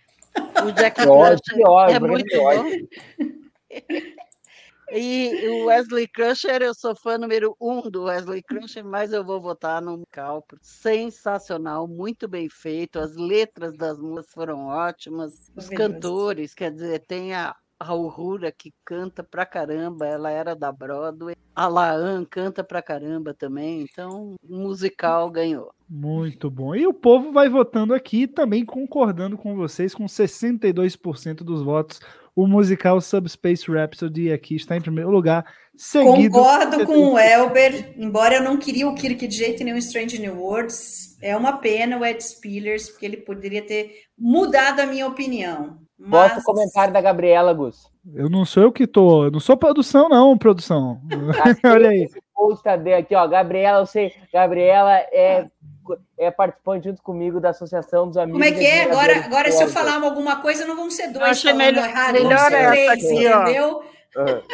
O Jack Que que ódio, é muito de bom. ódio. E o Wesley Crusher, eu sou fã número um do Wesley Crusher, mas eu vou votar no musical. Sensacional, muito bem feito. As letras das músicas foram ótimas. Os cantores, quer dizer, tem a a Uhura que canta pra caramba, ela era da Broadway. A Laan canta pra caramba também, então o musical ganhou. Muito bom. E o povo vai votando aqui, também concordando com vocês, com 62% dos votos. O musical Subspace Rhapsody aqui está em primeiro lugar, seguido... Concordo com o Elber, embora eu não queria o Kirk de jeito nenhum Strange New Worlds. É uma pena o Ed Spillers, porque ele poderia ter mudado a minha opinião. Bota Mas o comentário da Gabriela, Gus. Eu não sou eu que tô... eu Não sou produção, não, produção. Olha aí. Esse post tá aqui, ó. Gabriela, eu sei. Gabriela é, é participante junto comigo da Associação dos Amigos. como é que é? Agora, agora se eu falar alguma coisa, não vão ser dois achei falando melhor- errado, melhor vão ser essa três, aqui, ó. entendeu?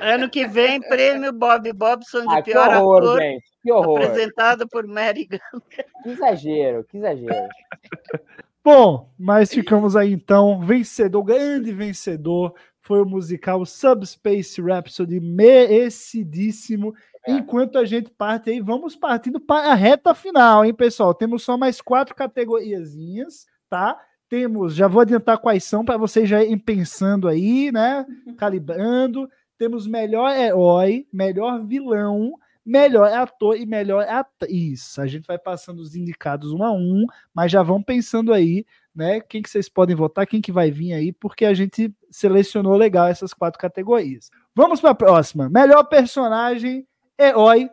Ano que vem, prêmio Bob Bobson de Ah, que pior horror, ator, gente. Que horror. apresentado por Mary Gunn. Que exagero, que exagero. Bom, mas ficamos aí então. Vencedor, grande vencedor, foi o musical Subspace Rhapsody, merecidíssimo. É. Enquanto a gente parte aí, vamos partindo para a reta final, hein, pessoal? Temos só mais quatro categoriazinhas, tá? Temos, já vou adiantar quais são para vocês já irem pensando aí, né? Calibrando. Temos melhor herói, melhor vilão, melhor ator e melhor atriz. A gente vai passando os indicados um a um, mas já vão pensando aí, né? Quem que vocês podem votar, quem que vai vir aí, porque a gente selecionou legal essas quatro categorias. Vamos para a próxima. Melhor personagem, herói.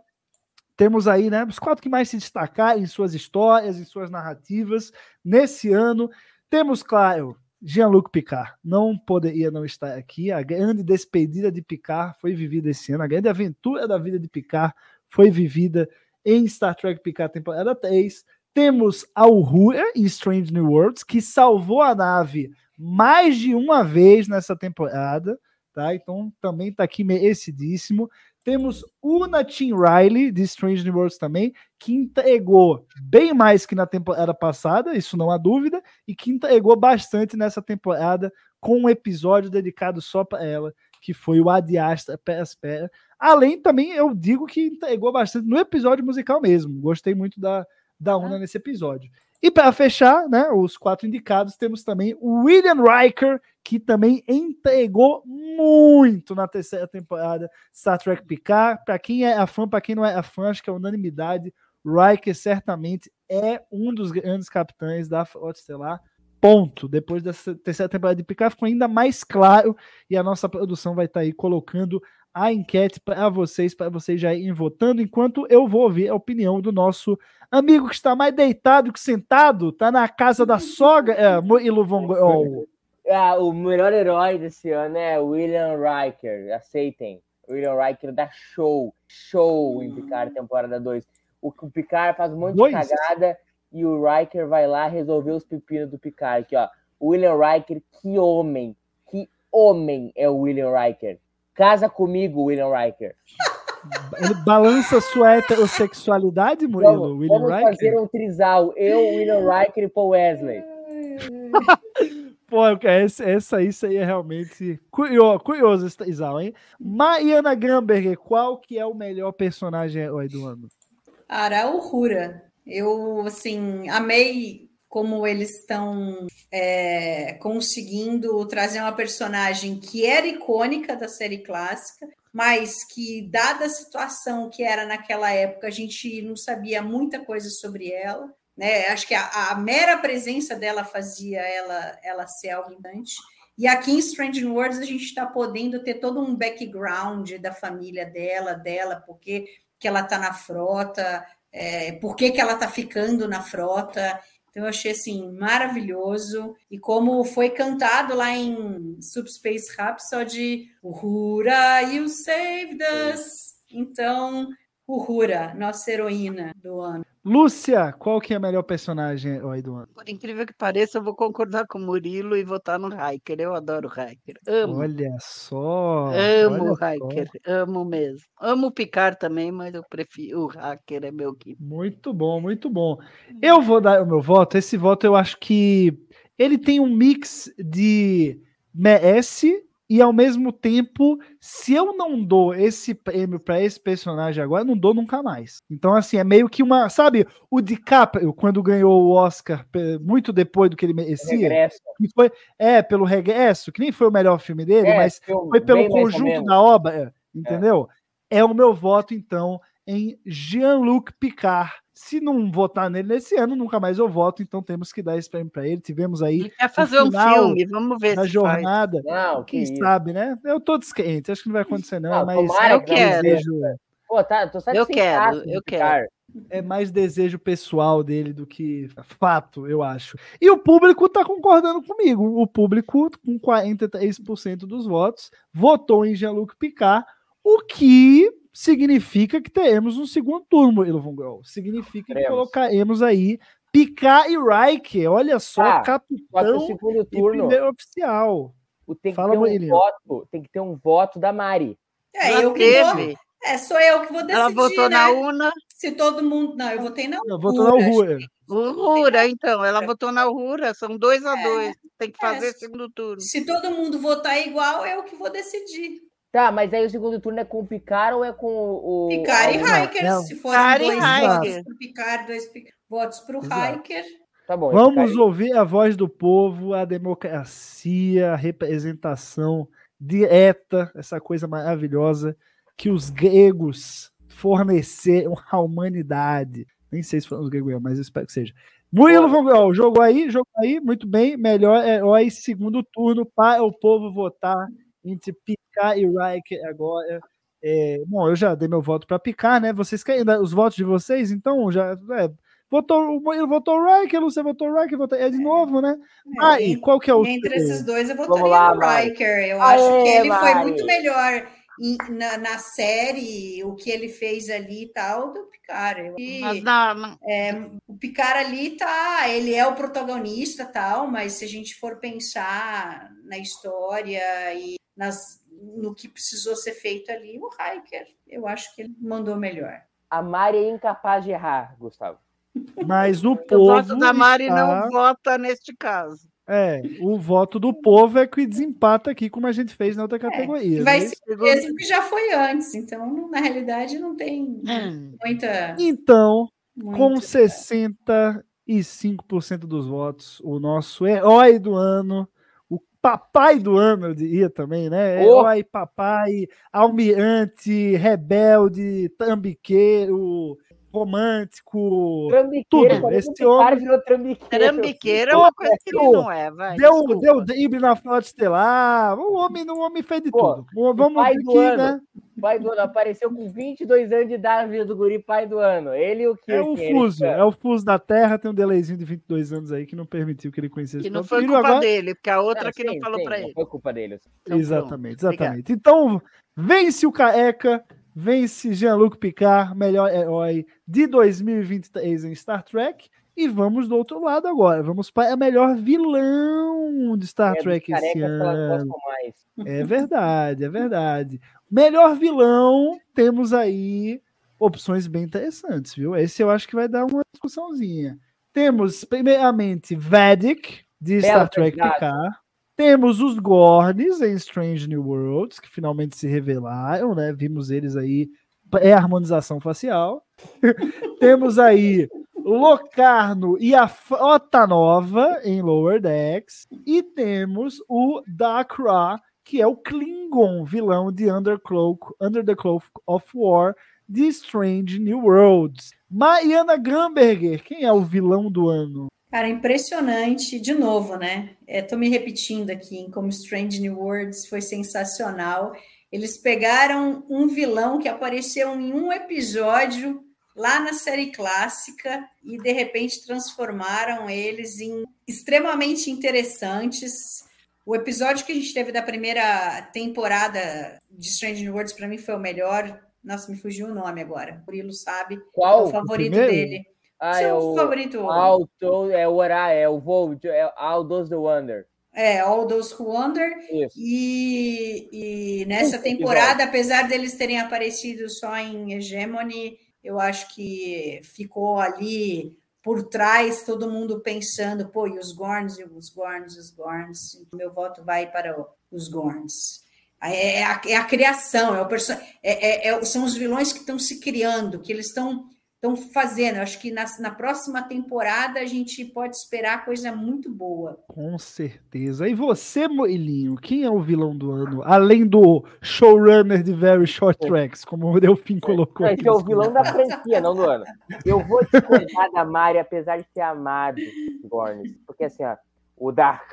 Temos aí, né, os quatro que mais se destacaram em suas histórias, em suas narrativas nesse ano. Temos, claro, Jean-Luc Picard. Não poderia não estar aqui. A grande despedida de Picard foi vivida esse ano. A grande aventura da vida de Picard foi vivida em Star Trek Picard temporada 3. Temos a Uhura em Strange New Worlds, que salvou a nave mais de uma vez nessa temporada, tá? Então também está aqui merecidíssimo. Temos Una Tim Riley de Strange New Worlds também, que entregou bem mais que na temporada passada, isso não há dúvida, e que entregou bastante nessa temporada com um episódio dedicado só para ela, que foi o Adiastra Pera Além também, eu digo que entregou bastante no episódio musical mesmo. Gostei muito da, da Una nesse episódio. E para fechar, né, os quatro indicados, temos também o William Riker, que também entregou muito na terceira temporada Star Trek Picard. Para quem é a fã, para quem não é a fã, acho que é unanimidade. Riker certamente é um dos grandes capitães da Frota Estelar. Ponto. Depois dessa terceira temporada de Picard ficou ainda mais claro e a nossa produção vai estar aí colocando a enquete para vocês, para vocês já irem votando, enquanto eu vou ouvir a opinião do nosso amigo que está mais deitado que sentado, está na casa da sogra, é, Murilo Von Grol. Ah, o melhor herói desse ano é William Riker. Aceitem. William Riker dá show. Show em Picard temporada 2. O, o Picard faz um monte Dois? de cagada e o Riker vai lá resolver os pepinos do Picard. Aqui, ó. O William Riker, que homem. Que homem é o William Riker. Casa comigo, William Riker. Ele balança sua heterossexualidade, Murilo, Vamos, William vamos Riker? fazer um trisal. Eu, William Riker e Paul Wesley. Pô, essa, essa aí seria realmente curioso, curioso trisal, hein? Mariana Gramberger, qual que é o melhor personagem do ano? Araúhura. Eu, assim, amei como eles estão é, conseguindo trazer uma personagem que era icônica da série clássica, mas que, dada a situação que era naquela época, a gente não sabia muita coisa sobre ela. Né? Acho que a, a mera presença dela fazia ela, ela ser importante. E aqui em Strange New Worlds a gente está podendo ter todo um background da família dela, dela, porque que ela está na frota, é, por que, que ela está ficando na frota. Então, eu achei assim maravilhoso. E como foi cantado lá em Subspace Rhapsody, Uhura, you saved us. Então, Uhura, nossa heroína do ano. Lúcia, qual que é a melhor personagem herói do ano? Por incrível que pareça, eu vou concordar com o Murilo e votar no Hiker. Eu adoro o Hiker. Amo. Olha só. Amo olha o só. Hiker. Amo mesmo. Amo o Picard também, mas eu prefiro o Hacker, é meu que. Muito bom, muito bom. Eu vou dar o meu voto. Esse voto eu acho que ele tem um mix de merece e ao mesmo tempo, se eu não dou esse prêmio para esse personagem agora, não dou nunca mais. Então, assim, é meio que uma. Sabe, o DiCaprio, quando ganhou o Oscar muito depois do que ele merecia, Regresso. que foi, é, pelo regresso, que nem foi o melhor filme dele, É, mas foi pelo conjunto da obra, entendeu? É. o meu voto, então, em Jean-Luc Picard. Se não votar nele nesse ano, nunca mais eu voto, então temos que dar esse prêmio para ele. Tivemos aí Ele quer fazer um filme, vamos ver na se faz. jornada. Não, que Quem isso. sabe, né? Eu tô descrente, acho que não vai acontecer, não, Não, mas tomara é que não. desejo, Pô, tá, tô Eu quero, eu cara. é mais desejo pessoal dele do que fato, eu acho. E o público tá concordando comigo. O público, com 43% dos votos, votou em Jean-Luc Picard, o que significa que teremos um segundo turno, Ilvon Grol. Significa que colocaremos aí Picard e Reich. Olha só, Ah, capitão segundo turno primeiro oficial. o- tem que Fala, ter um voto, tem que ter um voto da Mari. É, eu que vou. teve. É, sou eu que vou decidir, Ela votou né? na UNA, Se todo mundo. Não, eu votei na Eu votou na Rua. Urura, então. Ela votou na Urura, são dois a É, dois. Tem que é, fazer se- segundo turno. Se todo mundo votar igual, eu que vou decidir. Tá, mas aí o segundo turno é com o Picard ou é com o. Picard e Hiker, não. se e dois Hiker. votos para Picard, dois votos para o. Hiker. Tá bom. Vamos Picard- ouvir a voz do povo, a democracia, a representação direta, essa coisa maravilhosa que os gregos forneceram à humanidade. Nem sei se foram os gregos, mas eu espero que seja. Murilo. Vongol, jogou aí, jogou aí, muito bem. Melhor herói, segundo turno, para o povo votar entre Picard e Riker agora. É, bom, eu já dei meu voto para Picard, né? Vocês querem dar os votos de vocês? Então, já. é, votou, o Murilo votou Riker, a Lúcia votou Riker, votou, é de novo, né? Ah, e É, qual que é o. Entre esses dois, eu votaria lá, no. Riker. Eu Aê, acho que ele foi muito melhor na, na série, o que ele fez ali e tal, do Picard. E, na- é, o Picard ali tá, ele é o protagonista tal, mas se a gente for pensar na história e nas, no que precisou ser feito ali, o Riker, eu acho que ele mandou melhor. A Mari é incapaz de errar, Gustavo. Mas o o povo. voto da Mari está- não vota neste caso. É, o voto do povo é que desempata aqui, como a gente fez na outra categoria. E vai né? ser o mesmo que já foi antes, então na realidade não tem Hum. muita. Então, com muita- 65% dos votos, o nosso herói do ano, o papai do ano, eu diria também, né? Oh! Herói, papai, almirante, rebelde, tambiqueiro, romântico. Trambiqueiro, Tudo. Esse que homem- virou trambiqueiro. Trambiqueiro é uma coisa que ele não é, vai. Deu, desculpa. deu drible na frota estelar. O homem, o homem fez de Pô, tudo. Vamos pai aqui, do ano. né? Pai do ano, apareceu com 22 anos de idade, vida do guri, pai do ano. Ele e o que? É o fuso, é o fuso da Terra, tem um delayzinho de 22 anos aí que não permitiu que ele conhecesse Que o não próprio foi filho, culpa agora- dele, porque a outra que não falou pra Não ele. foi culpa dele. Então, exatamente, pronto. exatamente. Então, vence o Caeca, vence Jean-Luc Picard, melhor herói de 2023 em Star Trek. E vamos do outro lado agora. Vamos para a melhor vilão de Star É, Trek esse ano. É verdade, é verdade. Melhor vilão, temos aí opções bem interessantes, viu? Esse eu acho que vai dar uma discussãozinha. Temos, primeiramente, Vedic, de Bela Star Trek candidato. Picard. Temos os Gorns em Strange New Worlds, que finalmente se revelaram, né? Vimos eles aí, pré-harmonização facial. Temos aí Locarno e a Frota Nova em Lower Decks. E temos o Dakra, que é o Klingon, vilão de Undercloak, Under the Cloak of War, de Strange New Worlds. Mariana Gramberger, quem é o vilão do ano? Cara, impressionante, de novo, né? Estou me repetindo aqui em como Strange New Worlds foi sensacional. Eles pegaram um vilão que apareceu em um episódio lá na série clássica e de repente transformaram eles em extremamente interessantes. O episódio que a gente teve da primeira temporada de Strange New Worlds para mim foi o melhor. Nossa, me fugiu o nome agora. O Murilo sabe. É Qual? o favorito primeiro? dele. Ah, Seu é o favorito. Alto, é o Orá, é o Voo, é All Those the Wonder. É, All Those Who Wonder. Isso. E, e nessa Puta, temporada, apesar deles terem aparecido só em Hegemony, eu acho que ficou ali por trás, todo mundo pensando, pô, e os Gorns, e os Gorns, os Gorns. Meu voto vai para os Gorns. É, é a, é a criação, é o perso é, é, é são os vilões que estão se criando, que eles estão estão fazendo. Eu acho que na, na, próxima temporada a gente pode esperar coisa muito boa. Com certeza. E você, Moilinho, quem é o vilão do ano? Além do showrunner de Very Short Tracks, como o Delfim colocou. Esse é o vilão da franquia, não do ano. Eu vou discordar da Mari, apesar de ter amado Gorns. Porque assim, ó, o Dark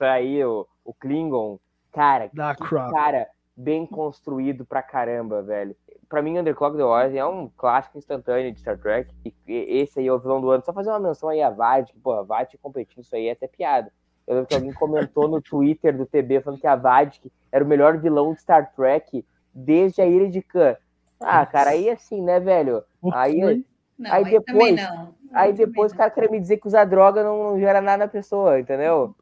aí, o, o Klingon, cara, Dark cara bem construído pra caramba, velho para mim, Underclock The Wars é um clássico instantâneo de Star Trek. E esse aí é o vilão do ano. Só fazer uma menção aí a Vade, que, pô, a Vade competindo isso aí é até piada. Eu lembro que alguém comentou no Twitter do TB falando que a Vade era o melhor vilão de Star Trek desde a Ilha de Khan. Ah, cara, aí assim, né, velho? Aí, não, aí, depois, não. aí depois o cara queria me dizer que usar droga não, não gera nada na pessoa, entendeu?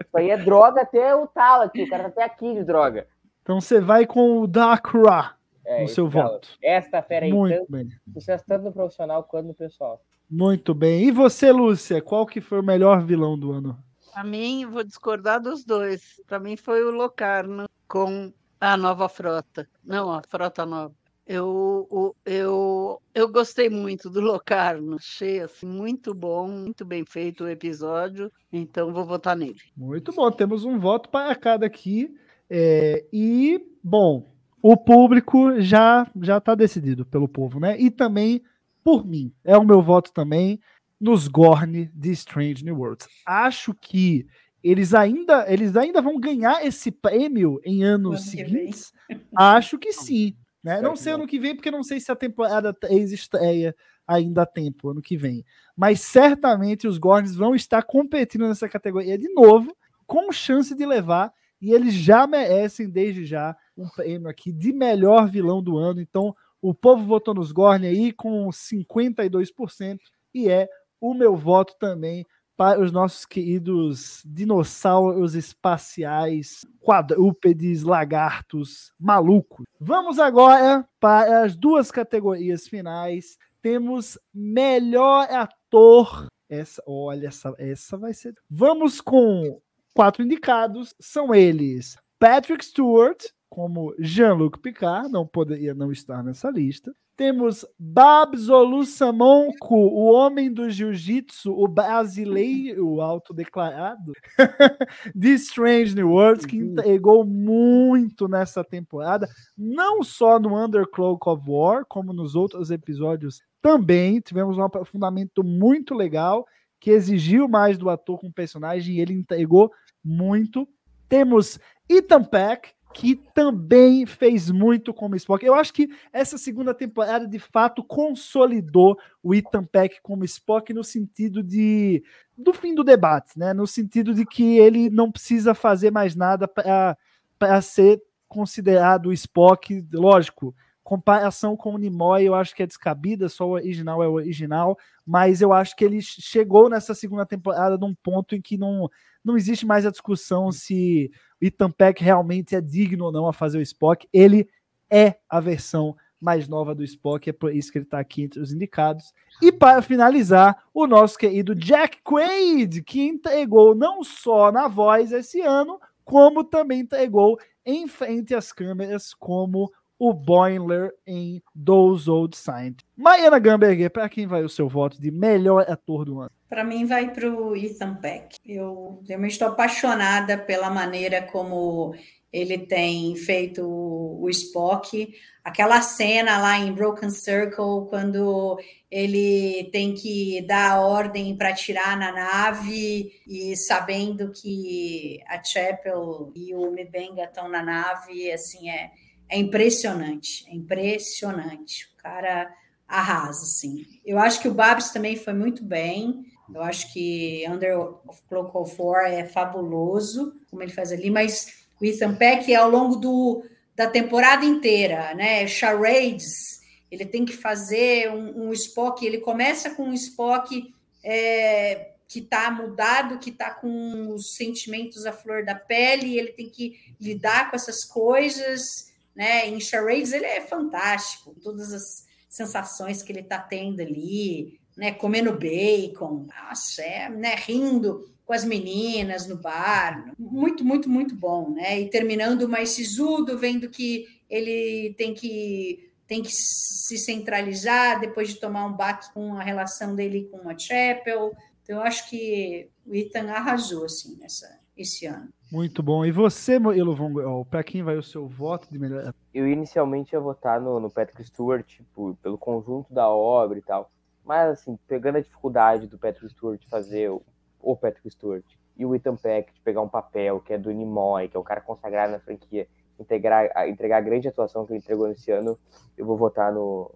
Isso aí é droga até o tal aqui, o cara tá até aqui de droga. Então você vai com o Dakra. É, no seu voto. Esta fera aí, Muito tanto, bem. sucesso tanto no profissional quanto no pessoal. Muito bem. E você, Lúcia, qual que foi o melhor vilão do ano? Para mim, vou discordar dos dois. Para mim foi o Locarno com a nova frota. Não, a frota nova. Eu, eu, eu gostei muito do Locarno, achei assim, muito bom, muito bem feito o episódio, então vou votar nele. Muito bom, temos um voto para cada aqui. É, e, bom, o público já já está decidido pelo povo, né? E também por mim. É o meu voto também nos Gorn de Strange New Worlds. Acho que eles ainda eles ainda vão ganhar esse prêmio em anos seguintes. Acho que sim. Né? Não sei ano que vem, porque não sei se a temporada 3 estreia ainda a tempo ano que vem. Mas certamente os Gorns vão estar competindo nessa categoria de novo, com chance de levar, e eles já merecem desde já um prêmio aqui de melhor vilão do ano. Então, o povo votou nos Gorn aí com 52% e é o meu voto também para os nossos queridos dinossauros espaciais, quadrúpedes, lagartos, malucos. Vamos agora para as duas categorias finais. Temos melhor ator. Essa, olha, essa, essa vai ser. Vamos com quatro indicados. São eles: Patrick Stewart, como Jean-Luc Picard, não poderia não estar nessa lista. Temos Babs Olusamonco, o homem do jiu-jitsu, o brasileiro autodeclarado, de Strange New Worlds, que uhum. entregou muito nessa temporada, não só no Undercloak of War, como nos outros episódios também. Tivemos um aprofundamento muito legal, que exigiu mais do ator com o personagem, e ele entregou muito. Temos Ethan Peck, que também fez muito como Spock. Eu acho que essa segunda temporada de fato consolidou o Ethan Peck como Spock no sentido de do fim do debate, né? No sentido de que ele não precisa fazer mais nada para ser considerado Spock, lógico. Comparação com o Nimoy, eu acho que é descabida, só o original é o original, mas eu acho que ele chegou nessa segunda temporada num ponto em que não, não existe mais a discussão se Ethan Peck realmente é digno ou não a fazer o Spock. Ele é a versão mais nova do Spock, é por isso que ele está aqui entre os indicados. E para finalizar, o nosso querido Jack Quaid, que entregou não só na voz esse ano, como também entregou em frente às câmeras como o Boiler em Those Old Scientists. Mariana Gamberger, para quem vai o seu voto de melhor ator do ano? Para mim vai para o Ethan Peck. Eu realmente estou apaixonada pela maneira como ele tem feito o Spock. Aquela cena lá em Broken Circle, quando ele tem que dar a ordem para tirar na nave e sabendo que a Chapel e o Mibenga estão na nave, assim, é, é impressionante, é impressionante. O cara arrasa, assim. Eu acho que o Babs também foi muito bem. Eu acho que Under of Cloak of War é fabuloso, como ele faz ali, mas o Ethan Peck é ao longo do, da temporada inteira, né? Charades, ele tem que fazer um, um Spock, ele começa com um Spock é, que está mudado, que está com os sentimentos à flor da pele, ele tem que lidar com essas coisas, né? Em Charades ele é fantástico, todas as sensações que ele está tendo ali, né, comendo bacon, nossa, é, né, rindo com as meninas no bar, muito, muito, muito bom, né? E terminando mais sisudo, vendo que ele tem que tem que se centralizar depois de tomar um baque com a relação dele com a Chapel. Então, eu acho que o Ethan arrasou assim nessa esse ano. Muito bom. E você, Elo para quem vai o seu voto de melhor? Eu inicialmente ia votar no, no Patrick Stewart, tipo, pelo conjunto da obra e tal. Mas, assim, pegando a dificuldade do Patrick Stewart fazer o, o Patrick Stewart e o Ethan Peck de pegar um papel que é do Nimoy, que é um cara consagrado na franquia, integrar, entregar a grande atuação que ele entregou nesse ano, eu vou votar no.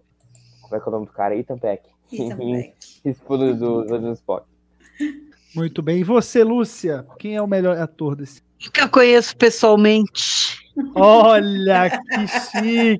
Como é que é o nome do cara? Ethan Peck. Ethan Peck. Do, do, do Spock. Muito bem. E você, Lúcia? Quem é o melhor ator desse? Que eu conheço pessoalmente. Olha que chique!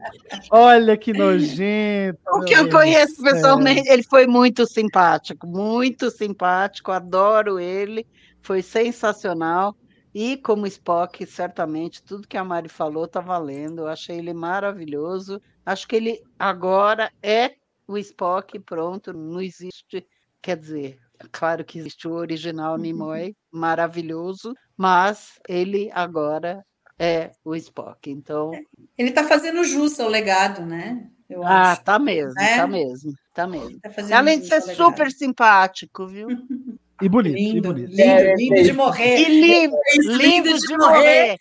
Olha que nojento! O que eu conheço pessoalmente, ele foi muito simpático, muito simpático, adoro ele, foi sensacional. E como Spock, certamente, tudo que a Mari falou está valendo. Eu achei ele maravilhoso. Acho que ele agora é o Spock, pronto, não existe. Quer dizer, claro que existe o original Nimoy, maravilhoso, mas ele agora é o Spock. Então. Ele está fazendo jus ao legado, né? Eu ah, acho. tá mesmo, é? tá mesmo, tá mesmo. Tá Além de ser super simpático, viu? E bonito, lindo, e bonito. Lindo, é, lindo é, de morrer. E lindo, lindo de morrer.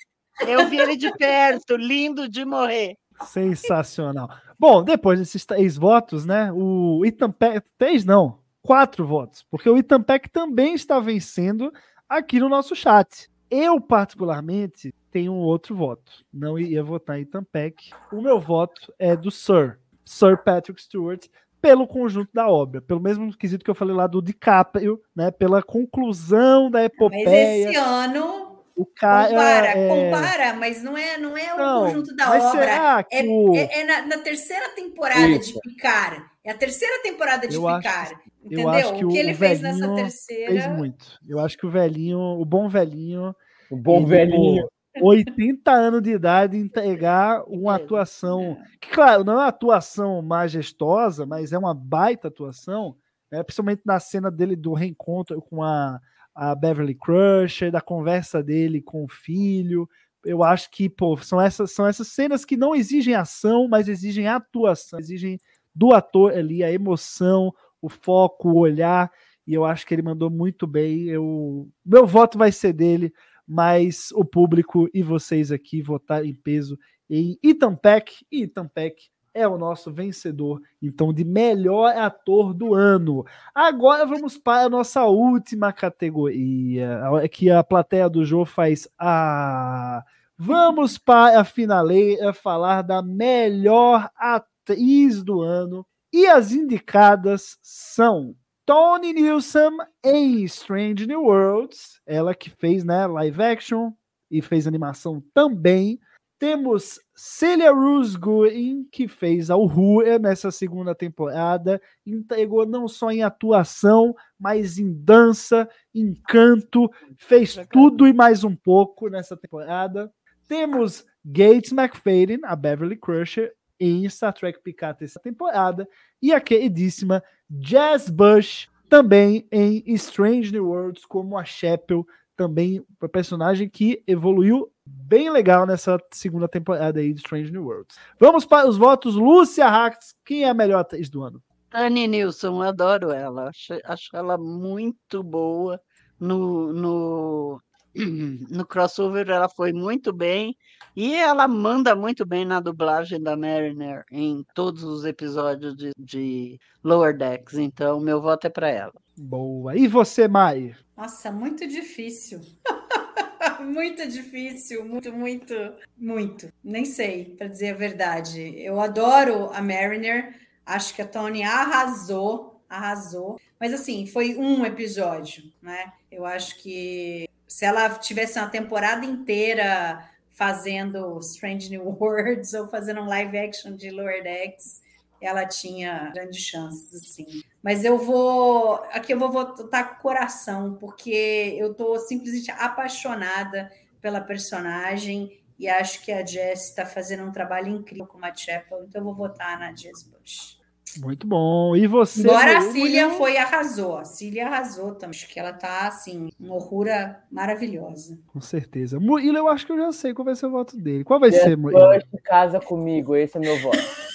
Eu vi ele de perto, lindo de morrer. Sensacional. Bom, depois desses três votos, né? O Itampec, três não, quatro votos, porque o Itampec também está vencendo aqui no nosso chat. Eu, particularmente, tenho um outro voto. Não ia votar em Itampec. O meu voto é do Sir, Sir Patrick Stewart, pelo conjunto da obra, pelo mesmo quesito que eu falei lá do DiCaprio, né? Pela conclusão da epopeia. Mas esse ano o cara compara, é... compara, mas não é, não é o não, conjunto da obra. É, o... é, é na, na, terceira temporada Isso. de Picar. É a terceira temporada de eu Picar. Entendeu? Acho que o que ele o fez nessa terceira. Fez muito. Eu acho que o velhinho, o bom velhinho. O bom velhinho. 80 anos de idade entregar uma atuação que, claro, não é uma atuação majestosa, mas é uma baita atuação, né? principalmente na cena dele do reencontro com a, a Beverly Crusher, da conversa dele com o filho. Eu acho que pô, são, essas, são essas cenas que não exigem ação, mas exigem atuação, exigem do ator ali a emoção, o foco, o olhar. E eu acho que ele mandou muito bem. Eu, meu voto vai ser dele mas o público e vocês aqui votaram em peso em Itampec, e Itampec é o nosso vencedor, então, de melhor ator do ano. Agora vamos para a nossa última categoria, que a plateia do jogo faz a. Vamos para a finaleira falar da melhor atriz do ano. E as indicadas são Tony Newsom em Strange New Worlds, ela que fez né, live action e fez animação também. Temos Celia Rose Gooding, que fez a Uhura nessa segunda temporada, entregou não só em atuação, mas em dança, em canto, fez tudo e mais um pouco nessa temporada. Temos Gates McFadden, a Beverly Crusher, em Star Trek Picard essa temporada, e a queridíssima Jazz Bush, também em Strange New Worlds, como a Chapel, também uma personagem que evoluiu bem legal nessa segunda temporada aí de Strange New Worlds. Vamos para os votos. Lúcia Hax, quem é a melhor atriz do ano? Annie Nilsson, adoro ela. Acho, acho ela muito boa no, no no crossover ela foi muito bem e ela manda muito bem na dublagem da Mariner em todos os episódios de, de Lower Decks. Então, meu voto é para ela. Boa. E você, Mai? Nossa, muito difícil. muito difícil, muito, muito, muito. Nem sei, para dizer a verdade. Eu adoro a Mariner. Acho que a Tony arrasou, arrasou. Mas assim, foi um episódio, né? Eu acho que se ela tivesse uma temporada inteira fazendo Strange New Worlds ou fazendo um live action de Lower Decks, ela tinha grandes chances, assim. Mas eu vou. Aqui eu vou votar com o coração, porque eu estou simplesmente apaixonada pela personagem e acho que a Jess está fazendo um trabalho incrível com a Chapel, então eu vou votar na Jess Bush. Muito bom. E você? Agora a? Cília foi arrasou. A Cília arrasou também. Acho que ela tá assim, uma horrura maravilhosa. Com certeza. Murilo, eu acho que eu já sei qual vai ser o voto dele. Qual vai ser, Murilo? Bush casa comigo, esse é meu voto.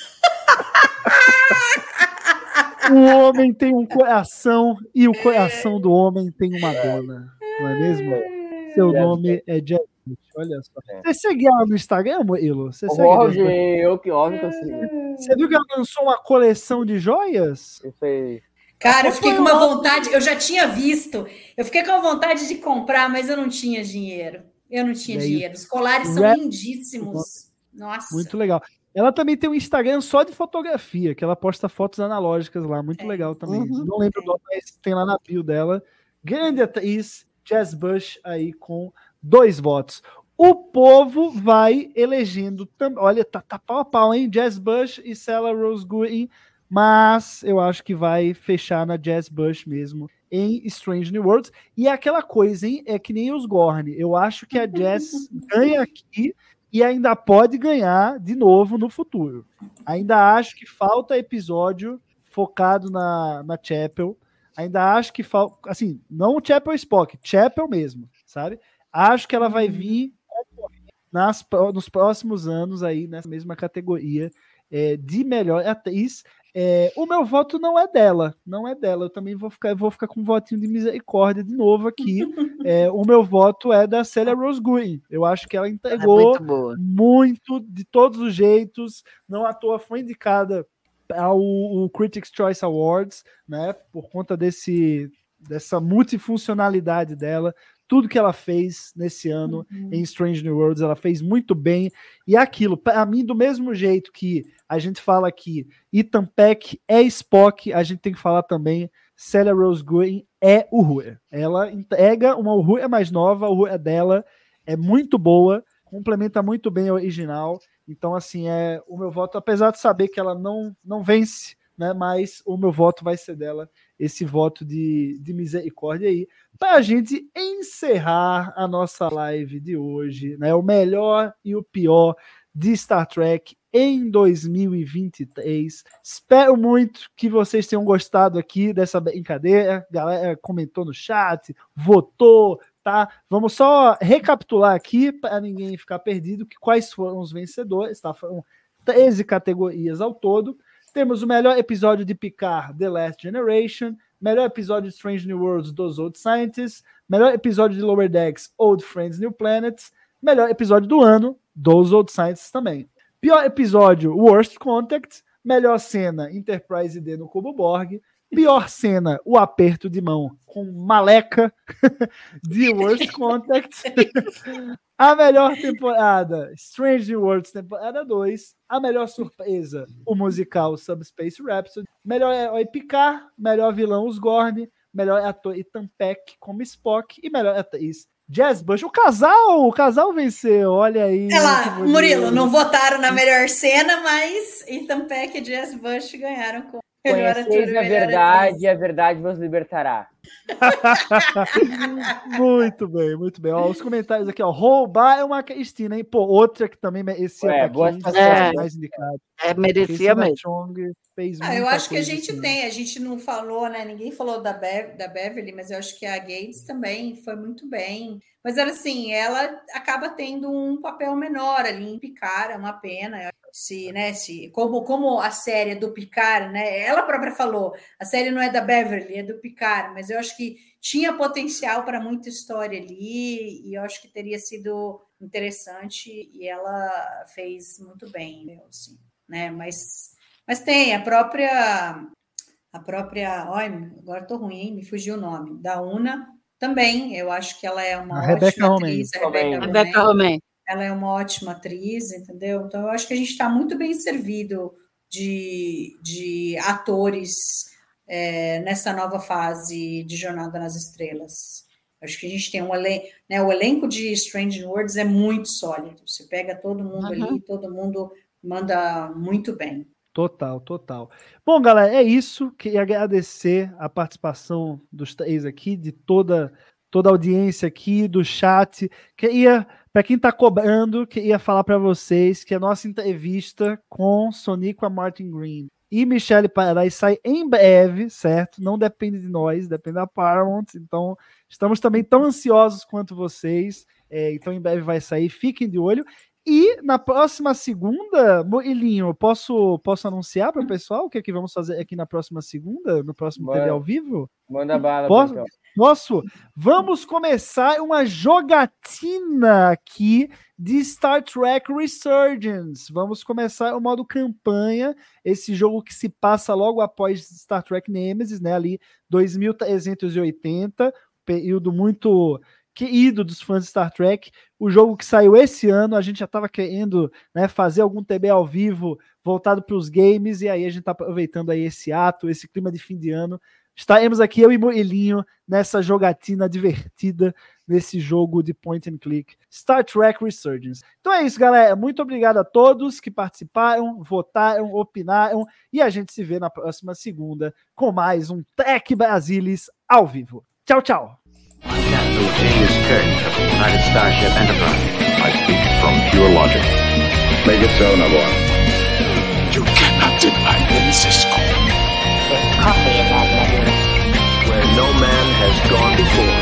O homem tem um coração e o coração do homem tem uma dona. Não é mesmo? Seu Jazz nome é Jazz. Bush, Olha só. É. Você segue ela no Instagram, Murilo? Você segue? Óbvio, eu que óbvio que eu sei. Você viu que ela lançou uma coleção de joias? Isso aí. Cara, eu fiquei com uma vontade, eu já tinha visto, eu fiquei com vontade de comprar, mas eu não tinha dinheiro. Eu não tinha aí, dinheiro. Os colares são rap- lindíssimos. Nossa. Muito legal. Ela também tem um Instagram só de fotografia, que ela posta fotos analógicas lá, muito É. legal também. Uhum. Não lembro o nome, mas tem lá na bio dela. Grande atriz, Jazz Bush aí com dois votos. O povo vai elegendo também. Olha, tá, tá pau a pau, hein? Jazz Bush e Sarah Rose Gooding, mas eu acho que vai fechar na Jazz Bush mesmo em Strange New Worlds. E é aquela coisa, hein? É que nem os Gorn. Eu acho que a Jazz ganha aqui e ainda pode ganhar de novo no futuro. Ainda acho que falta episódio focado na, na Chapel. Ainda acho que falta. Assim, não o Chapel Spock, Chapel mesmo, sabe? Acho que ela vai vir concorrer nas, nos próximos anos aí, nessa mesma categoria é, de melhor atriz. É, o meu voto não é dela, não é dela. Eu também vou ficar, vou ficar com um votinho de misericórdia de novo aqui. É, o meu voto é da Celia Rose Green. Eu acho que ela É entregou muito boa. muito de todos os jeitos. Não à toa foi indicada ao Critics' Choice Awards, né? Por conta desse dessa multifuncionalidade dela, tudo que ela fez nesse ano em Strange New Worlds, ela fez muito bem. E é aquilo, para mim, do mesmo jeito que a gente fala que Ethan Peck é Spock, a gente tem que falar também Celia Rose Green é Uhura. Ela entrega uma Uhura mais nova, a Uhura dela é muito boa, complementa muito bem a original. Então, assim, é o meu voto, apesar de saber que ela não, não vence, né? Mas o meu voto vai ser dela, esse voto de, de misericórdia aí, para a gente encerrar a nossa live de hoje, né? O melhor e o pior de Star Trek em 2023. Espero muito que vocês tenham gostado aqui dessa brincadeira. A galera comentou no chat, votou, tá? Vamos só recapitular aqui para ninguém ficar perdido que quais foram os vencedores, tá? Foram 13 categorias ao todo. Temos o melhor episódio de Picard, The Last Generation, melhor episódio de Strange New Worlds, Dos Old Scientists, melhor episódio de Lower Decks, Old Friends, New Planets, melhor episódio do ano, Dos Old Scientists também. Pior episódio, Worst Contact, melhor cena, Enterprise D no Cubo Borg, pior cena, o aperto de mão com Maleca de Worst Contact. A melhor temporada, Strange Worlds, temporada 2. A melhor surpresa, o musical Subspace Rhapsody. Melhor herói Picard. Melhor vilão, os Gorn. Melhor ator Ethan Peck como Spock. E melhor atriz, Jazz Bush. O casal, o casal venceu, olha aí. É lá. Murilo, não votaram na melhor cena, mas Ethan Peck e Jazz Bush ganharam com Conheceis a verdade e a verdade vos libertará. muito bem, muito bem. Ó, os comentários aqui, ó. Roubar é uma Cristina, hein? Pô, outra que também merecia boa aqui? É. mais indicado. É, merecia mesmo. Chong fez Ah, eu acho que a gente assim. tem, a gente não falou, né? Ninguém falou da, Bev- da Beverly, mas eu acho que a Gates também foi muito bem. Mas era assim, ela acaba tendo um papel menor ali em Picard, é uma pena. Se, né, se, como, como a série é do Picard, né? Ela própria falou, a série não é da Beverly, é do Picard, mas eu acho que tinha potencial para muita história ali, e eu acho que teria sido interessante, e ela fez muito bem, eu, assim, né? Mas, mas tem a própria a própria, olha, agora tô ruim, hein? me fugiu o nome, da Una também, eu acho que ela é uma A ótima Rebecca atriz, a Romijn. Rebecca. Romain. Ela é uma ótima atriz, entendeu? Então eu acho que a gente está muito bem servido de, de atores é, nessa nova fase de Jornada nas Estrelas. Acho que a gente tem um elenco, né? O elenco de Strange Worlds é muito sólido. Você pega todo mundo Uhum. ali, todo mundo manda muito bem. Total, total. Bom, galera, é isso. Queria agradecer a participação dos três aqui, de toda, toda a audiência aqui, do chat. Queria, para quem está cobrando, queria falar para vocês que a nossa entrevista com Sonic a Martin Green e Michelle Paradise sai em breve, certo? Não depende de nós, depende da Paramount. Então, estamos também tão ansiosos quanto vocês. É, então, em breve vai sair, fiquem de olho. E na próxima segunda, Murilinho, posso, posso anunciar para o pessoal o que, é que vamos fazer aqui na próxima segunda, no próximo Manda. TV ao vivo? Manda bala, Posso? Posso? Vamos começar uma jogatina aqui de Star Trek Resurgence. Vamos começar o modo campanha, esse jogo que se passa logo após Star Trek Nemesis, né? Ali 2380, período muito querido dos fãs de Star Trek. O jogo que saiu esse ano, a gente já estava querendo né, fazer algum TB ao vivo voltado para os games, e aí a gente está aproveitando aí esse ato, esse clima de fim de ano. Estaremos aqui, eu e Murilinho, nessa jogatina divertida, nesse jogo de point and click, Star Trek Resurgence. Então é isso, galera. Muito obrigado a todos que participaram, votaram, opinaram, e a gente se vê na próxima segunda com mais um Tech Brasilis ao vivo. Tchau, tchau! I'm Captain Janius Kirk of the United Starship Enterprise. I speak from pure logic. Make it so, Navarre. You cannot deny them, Cisco. There's coffee in that letter. Where no man has gone before.